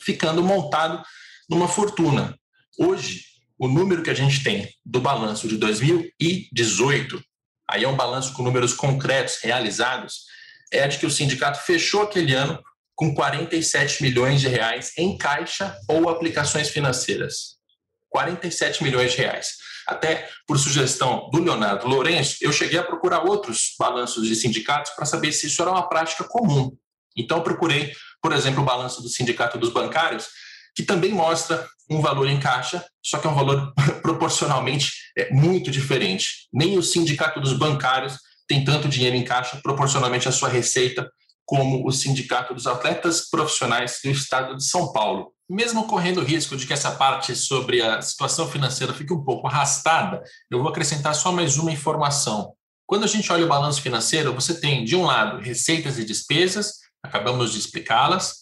ficando montado numa fortuna. Hoje, o número que a gente tem do balanço de 2018, aí é um balanço com números concretos realizados, é de que o sindicato fechou aquele ano com 47 milhões de reais em caixa ou aplicações financeiras. 47 milhões de reais. Até por sugestão do Leonardo Lourenço, eu cheguei a procurar outros balanços de sindicatos para saber se isso era uma prática comum. Então, procurei, por exemplo, o balanço do Sindicato dos Bancários, que também mostra um valor em caixa, só que é um valor proporcionalmente é, muito diferente. Nem o sindicato dos bancários tem tanto dinheiro em caixa proporcionalmente à sua receita como o sindicato dos atletas profissionais do estado de São Paulo. Mesmo correndo o risco de que essa parte sobre a situação financeira fique um pouco arrastada, eu vou acrescentar só mais uma informação. Quando a gente olha o balanço financeiro, você tem, de um lado, receitas e despesas, acabamos de explicá-las,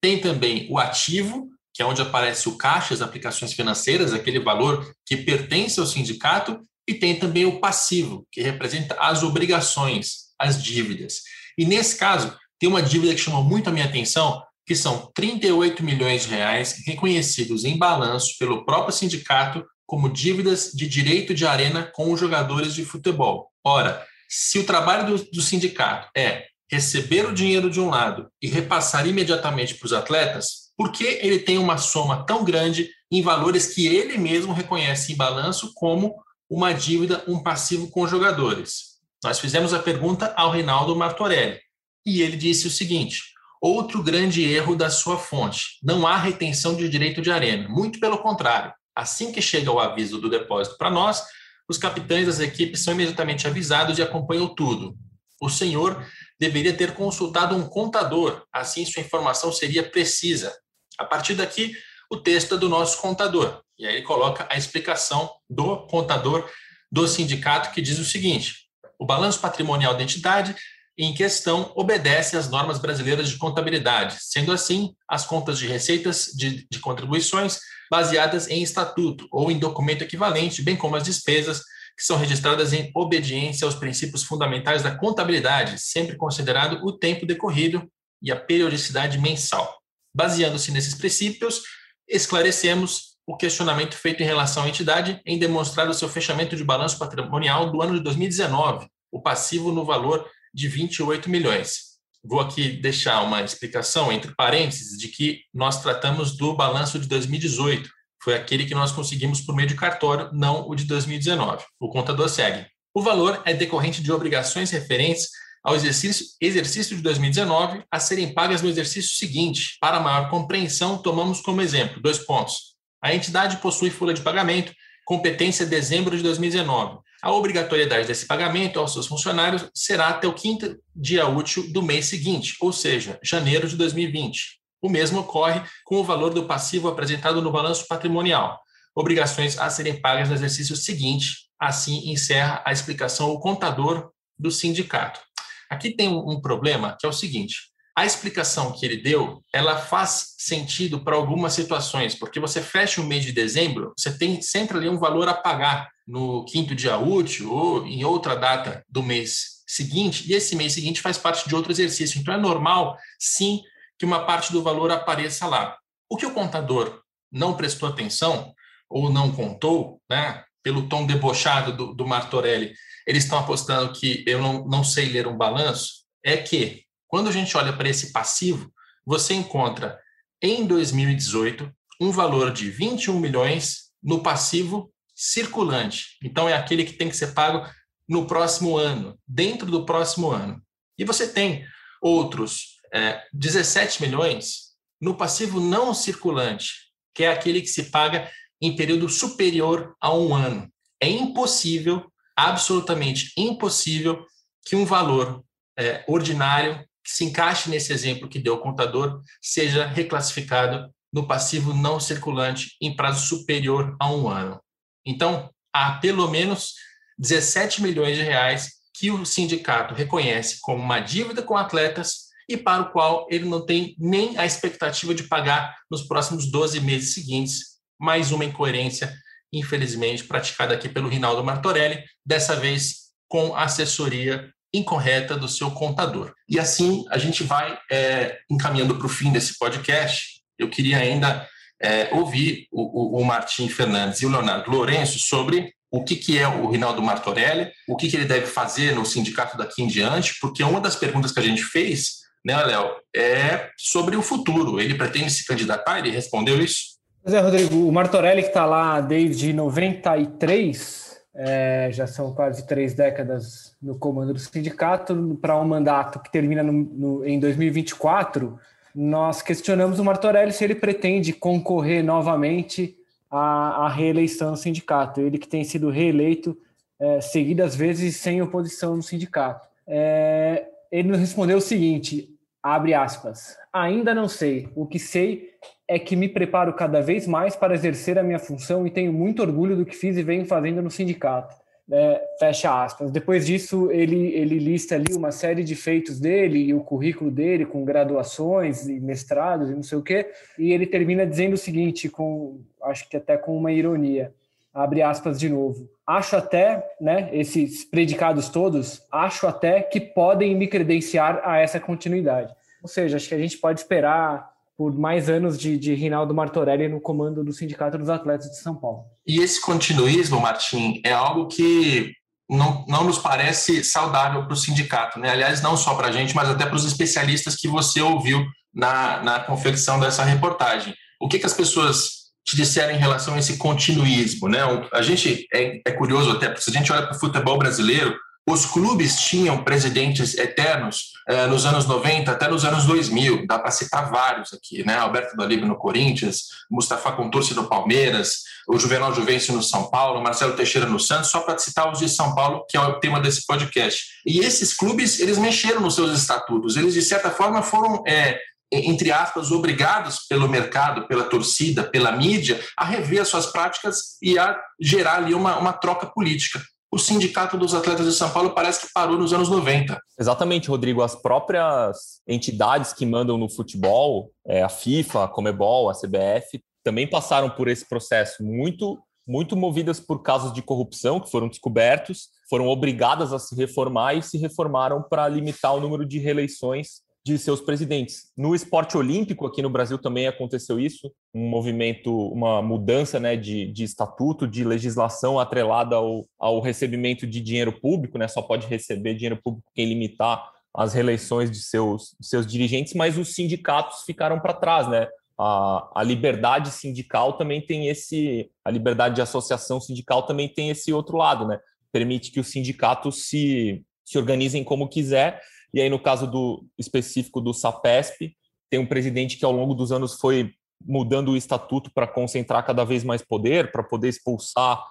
tem também o ativo, que é onde aparece o caixa, as aplicações financeiras, aquele valor que pertence ao sindicato, e tem também o passivo, que representa as obrigações, as dívidas. E nesse caso, tem uma dívida que chamou muito a minha atenção, que são 38 milhões de reais reconhecidos em balanço pelo próprio sindicato como dívidas de direito de arena com os jogadores de futebol. Ora, se o trabalho do, do sindicato é receber o dinheiro de um lado e repassar imediatamente para os atletas, por que ele tem uma soma tão grande em valores que ele mesmo reconhece em balanço como uma dívida, um passivo com jogadores? Nós fizemos a pergunta ao Reinaldo Martorelli e ele disse o seguinte: outro grande erro da sua fonte, não há retenção de direito de arena, muito pelo contrário. Assim que chega o aviso do depósito para nós, os capitães das equipes são imediatamente avisados e acompanham tudo. O senhor deveria ter consultado um contador, assim sua informação seria precisa. A partir daqui, o texto é do nosso contador. E aí ele coloca a explicação do contador do sindicato, que diz o seguinte: o balanço patrimonial da entidade em questão obedece às normas brasileiras de contabilidade, sendo assim, as contas de receitas de, de contribuições baseadas em estatuto ou em documento equivalente, bem como as despesas que são registradas em obediência aos princípios fundamentais da contabilidade, sempre considerado o tempo decorrido e a periodicidade mensal. Baseando-se nesses princípios, esclarecemos o questionamento feito em relação à entidade em demonstrar o seu fechamento de balanço patrimonial do ano de 2019, o passivo no valor de 28 milhões. Vou aqui deixar uma explicação entre parênteses de que nós tratamos do balanço de 2018. Foi aquele que nós conseguimos por meio de cartório, não o de 2019. O contador segue. O valor é decorrente de obrigações referentes ao exercício, exercício de 2019 a serem pagas no exercício seguinte. Para maior compreensão, tomamos como exemplo dois pontos. A entidade possui folha de pagamento, competência dezembro de 2019. A obrigatoriedade desse pagamento aos seus funcionários será até o quinto dia útil do mês seguinte, ou seja, janeiro de 2020. O mesmo ocorre com o valor do passivo apresentado no balanço patrimonial. Obrigações a serem pagas no exercício seguinte. Assim encerra a explicação o contador do sindicato. Aqui tem um problema que é o seguinte: a explicação que ele deu, ela faz sentido para algumas situações, porque você fecha o mês de dezembro, você tem sempre ali um valor a pagar no quinto dia útil ou em outra data do mês seguinte, e esse mês seguinte faz parte de outro exercício. Então é normal, sim, que uma parte do valor apareça lá. O que o contador não prestou atenção ou não contou, né, pelo tom debochado do, do Martorelli, eles estão apostando que eu não, não sei ler um balanço, é que quando a gente olha para esse passivo, você encontra em 2018 um valor de 21 milhões no passivo circulante. Então é aquele que tem que ser pago no próximo ano, dentro do próximo ano. E você tem outros é, 17 milhões no passivo não circulante, que é aquele que se paga em período superior a um ano. É impossível, absolutamente impossível, que um valor é, ordinário que se encaixe nesse exemplo que deu o contador seja reclassificado no passivo não circulante em prazo superior a um ano. Então, há pelo menos 17 milhões de reais que o sindicato reconhece como uma dívida com atletas e para o qual ele não tem nem a expectativa de pagar nos próximos 12 meses seguintes. Mais uma incoerência, infelizmente, praticada aqui pelo Rinaldo Martorelli, dessa vez com assessoria incorreta do seu contador. E assim a gente vai é, encaminhando para o fim desse podcast. Eu queria ainda é, ouvir o, o, o Martim Fernandes e o Leonardo Lourenço sobre o que, que é o Rinaldo Martorelli, o que, que ele deve fazer no sindicato daqui em diante, porque uma das perguntas que a gente fez, né, Léo, é sobre o futuro. Ele pretende se candidatar? Ele respondeu isso? Pois é, Rodrigo, o Martorelli que está lá desde 93, é, já são quase três décadas no comando do sindicato, para um mandato que termina no, no, em 2024, nós questionamos o Martorelli se ele pretende concorrer novamente à, à reeleição no sindicato. Ele que tem sido reeleito é, seguidas vezes sem oposição no sindicato. É, ele nos respondeu o seguinte: abre aspas, ainda não sei. O que sei é que me preparo cada vez mais para exercer a minha função e tenho muito orgulho do que fiz e venho fazendo no sindicato. É, fecha aspas. Depois disso, ele, ele lista ali uma série de feitos dele e o currículo dele, com graduações e mestrados e não sei o quê, e ele termina dizendo o seguinte, com acho que até com uma ironia. Abre aspas de novo. Acho até, né, esses predicados todos, acho até que podem me credenciar a essa continuidade. Ou seja, acho que a gente pode esperar por mais anos de, de Rinaldo Martorelli no comando do Sindicato dos Atletas de São Paulo. E esse continuismo, Martim, é algo que não, não nos parece saudável para o sindicato, né? Aliás, não só para a gente, mas até para os especialistas que você ouviu na, na confecção dessa reportagem. O que, que as pessoas te disseram em relação a esse continuismo, né? A gente é, é curioso até, porque se a gente olha para o futebol brasileiro, os clubes tinham presidentes eternos eh, nos anos 90 até nos anos 2000, dá para citar vários aqui, né? Alberto Dalib no Corinthians, Mustafa Contursi no Palmeiras, o Juvenal Juvencio no São Paulo, Marcelo Teixeira no Santos, só para citar os de São Paulo, que é o tema desse podcast. E esses clubes, eles mexeram nos seus estatutos, eles de certa forma foram é, entre aspas, obrigados pelo mercado, pela torcida, pela mídia, a rever as suas práticas e a gerar ali uma, uma troca política o Sindicato dos Atletas de São Paulo parece que parou nos anos 90. Exatamente, Rodrigo. As próprias entidades que mandam no futebol, é, a FIFA, a Comebol, a CBF, também passaram por esse processo muito muito movidas por casos de corrupção que foram descobertos, foram obrigadas a se reformar e se reformaram para limitar o número de reeleições de seus presidentes. No esporte olímpico, aqui no Brasil também aconteceu isso, um movimento, uma mudança né, de, de estatuto, de legislação atrelada ao, ao recebimento de dinheiro público, né, só pode receber dinheiro público quem limitar as reeleições de seus, de seus dirigentes, mas os sindicatos ficaram para trás, né? A, a liberdade sindical também tem esse, a liberdade de associação sindical também tem esse outro lado, né? Permite que os sindicatos se, se organizem como quiser e aí, no caso do específico do SAPESP, tem um presidente que ao longo dos anos foi mudando o estatuto para concentrar cada vez mais poder, para poder expulsar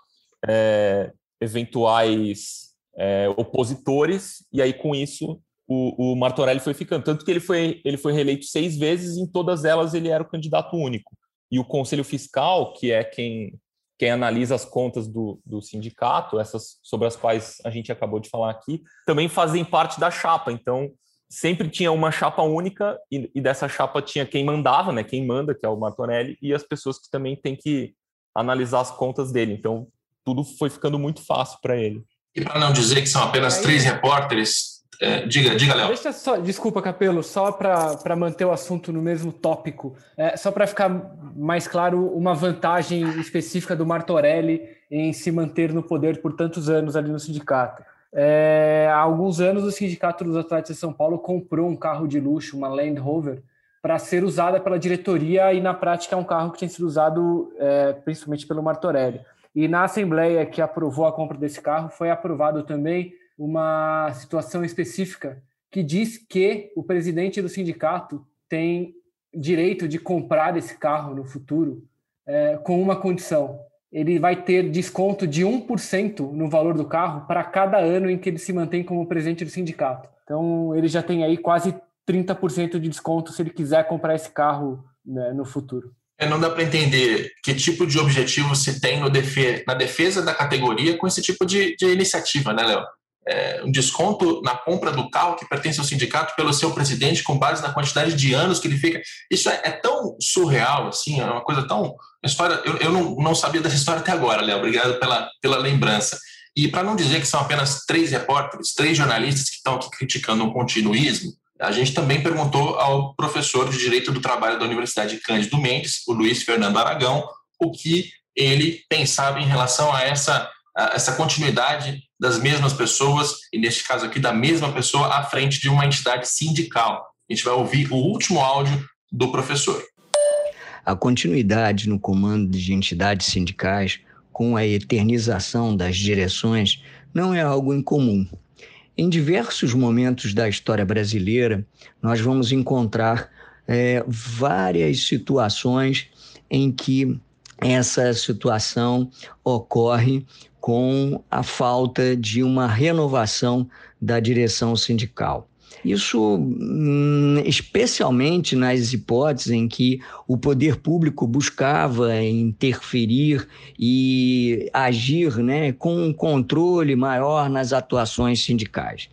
é, eventuais é, opositores, e aí com isso o, o, Martorelli foi ficando. Tanto que ele foi, ele foi reeleito seis vezes, e em todas elas ele era o candidato único. E o Conselho Fiscal, que é quem quem analisa as contas do, do sindicato, essas sobre as quais a gente acabou de falar aqui, também fazem parte da chapa. Então, sempre tinha uma chapa única e, e, dessa chapa tinha quem mandava, né? Quem manda, que é o Martorelli, e as pessoas que também têm que analisar as contas dele. Então, tudo foi ficando muito fácil para ele. E para não dizer que são apenas três repórteres, é, diga, diga, Léo. Deixa só, desculpa, Capelo, só para manter o assunto no mesmo tópico, é, só para ficar mais claro, uma vantagem específica do Martorelli em se manter no poder por tantos anos ali no sindicato. É, há alguns anos, o Sindicato dos Atletas de São Paulo comprou um carro de luxo, uma Land Rover, para ser usada pela diretoria e, na prática, é um carro que tem sido usado é, principalmente pelo Martorelli. E na Assembleia que aprovou a compra desse carro, foi aprovado também uma situação específica que diz que o presidente do sindicato tem direito de comprar esse carro no futuro é, com uma condição. Ele vai ter desconto de 1% no valor do carro para cada ano em que ele se mantém como presidente do sindicato. Então, ele já tem aí quase 30% de desconto se ele quiser comprar esse carro né, no futuro. É, não dá para entender que tipo de objetivo se tem defe na defesa da categoria com esse tipo de, de iniciativa, né, Léo? É, um desconto na compra do carro que pertence ao sindicato pelo seu presidente com base na quantidade de anos que ele fica. Isso é, é tão surreal, assim, é uma coisa tão. Uma história, eu, eu não, não sabia dessa história até agora, Léo. Obrigado pela, pela lembrança. E para não dizer que são apenas três repórteres, três jornalistas que estão aqui criticando o continuismo, a gente também perguntou ao professor de Direito do Trabalho da Universidade Cândido Mendes, o Luiz Fernando Aragão, o que ele pensava em relação a essa, essa continuidade das mesmas pessoas, e neste caso aqui, da mesma pessoa à frente de uma entidade sindical. A gente vai ouvir o último áudio do professor. A continuidade no comando de entidades sindicais, com a eternização das direções, não é algo incomum. Em diversos momentos da história brasileira, nós vamos encontrar é, várias situações em que essa situação ocorre com a falta de uma renovação da direção sindical. Isso, hum, especialmente nas hipóteses em que o poder público buscava interferir e agir né, com um controle maior nas atuações sindicais.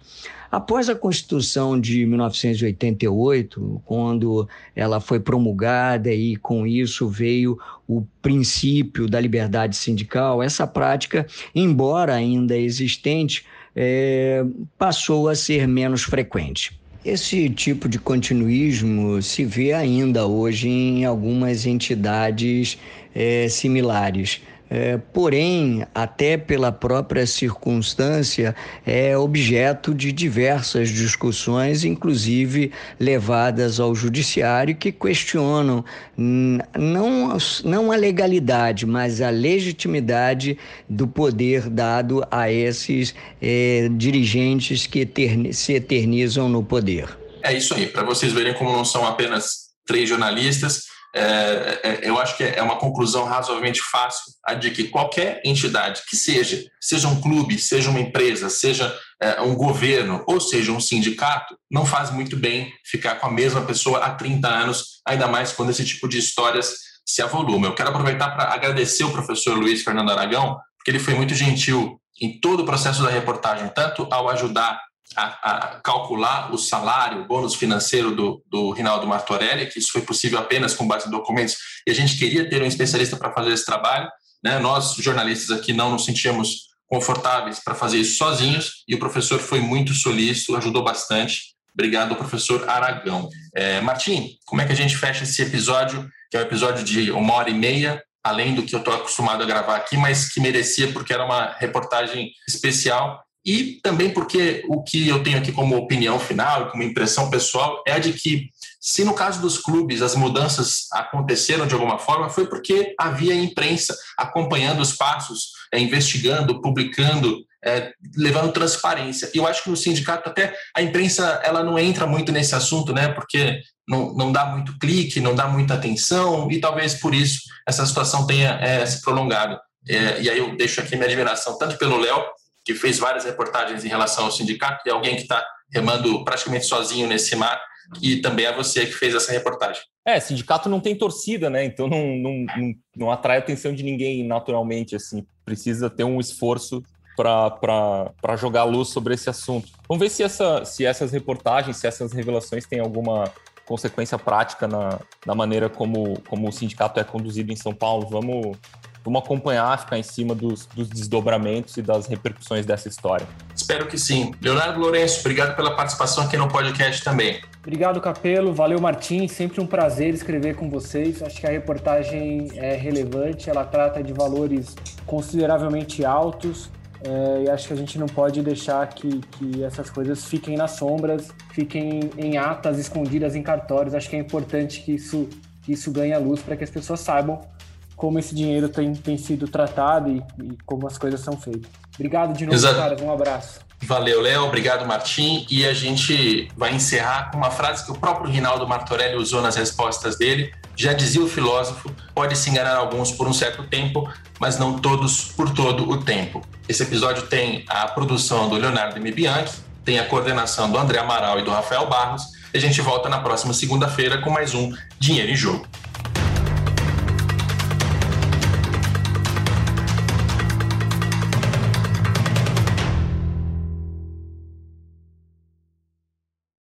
Após a Constituição de 1988, quando ela foi promulgada e com isso veio o princípio da liberdade sindical, essa prática, embora ainda existente, é, passou a ser menos frequente. Esse tipo de continuismo se vê ainda hoje em algumas entidades é, similares. É, porém, até pela própria circunstância, é objeto de diversas discussões, inclusive levadas ao judiciário, que questionam não, não a legalidade, mas a legitimidade do poder dado a esses é, dirigentes que se eternizam no poder. É isso aí, para vocês verem como não são apenas três jornalistas é, é, eu acho que é uma conclusão razoavelmente fácil a de que qualquer entidade que seja, seja um clube, seja uma empresa, seja é, um governo ou seja um sindicato, não faz muito bem ficar com a mesma pessoa há 30 anos, ainda mais quando esse tipo de histórias se avoluma. Eu quero aproveitar para agradecer o professor Luiz Fernando Aragão, porque ele foi muito gentil em todo o processo da reportagem, tanto ao ajudar a, a, calcular o salário, o bônus financeiro do, do Rinaldo Martorelli, que isso foi possível apenas com base em documentos, e a gente queria ter um especialista para fazer esse trabalho. Né? Nós, jornalistas aqui, não nos sentíamos confortáveis para fazer isso sozinhos, e o professor foi muito solícito, ajudou bastante. Obrigado, professor Aragão. É, Martim, como é que a gente fecha esse episódio, que é um episódio de uma hora e meia, além do que eu estou acostumado a gravar aqui, mas que merecia porque era uma reportagem especial e também porque o que eu tenho aqui como opinião final, como impressão pessoal, é a de que, se no caso dos clubes as mudanças aconteceram de alguma forma, foi porque havia imprensa acompanhando os passos, é, investigando, publicando, é, levando transparência. E eu acho que no sindicato até a imprensa ela não entra muito nesse assunto, né? Porque não, não dá muito clique, não dá muita atenção, e talvez por isso essa situação tenha é, se prolongado. É, e aí eu deixo aqui minha admiração tanto pelo Léo que fez várias reportagens em relação ao sindicato, e alguém que está remando praticamente sozinho nesse mar, e também é você que fez essa reportagem. É, sindicato não tem torcida, né? Então não, não, não, não atrai a atenção de ninguém naturalmente, assim. Precisa ter um esforço para jogar luz sobre esse assunto. Vamos ver se, essa, se essas reportagens, se essas revelações têm alguma consequência prática na, na maneira como, como o sindicato é conduzido em São Paulo. Vamos, vamos acompanhar, ficar em cima dos, dos desdobramentos e das repercussões dessa história. Espero que sim. Leonardo Lourenço, obrigado pela participação aqui no podcast também. Obrigado, Capelo. Valeu, Martim. Sempre um prazer escrever com vocês. Acho que a reportagem é relevante, ela trata de valores consideravelmente altos. É, e acho que a gente não pode deixar que, que essas coisas fiquem nas sombras, fiquem em atas escondidas em cartórios. Acho que é importante que isso, que isso ganhe a luz para que as pessoas saibam como esse dinheiro tem, tem sido tratado e, e como as coisas são feitas. Obrigado de novo, Exato. caras. Um abraço. Valeu, Léo. Obrigado, Martim. E a gente vai encerrar com uma frase que o próprio Rinaldo Martorelli usou nas respostas dele. Já dizia o filósofo: pode se enganar alguns por um certo tempo, mas não todos por todo o tempo. Esse episódio tem a produção do Leonardo M. Bianchi, tem a coordenação do André Amaral e do Rafael Barros. E a gente volta na próxima segunda-feira com mais um Dinheiro em Jogo.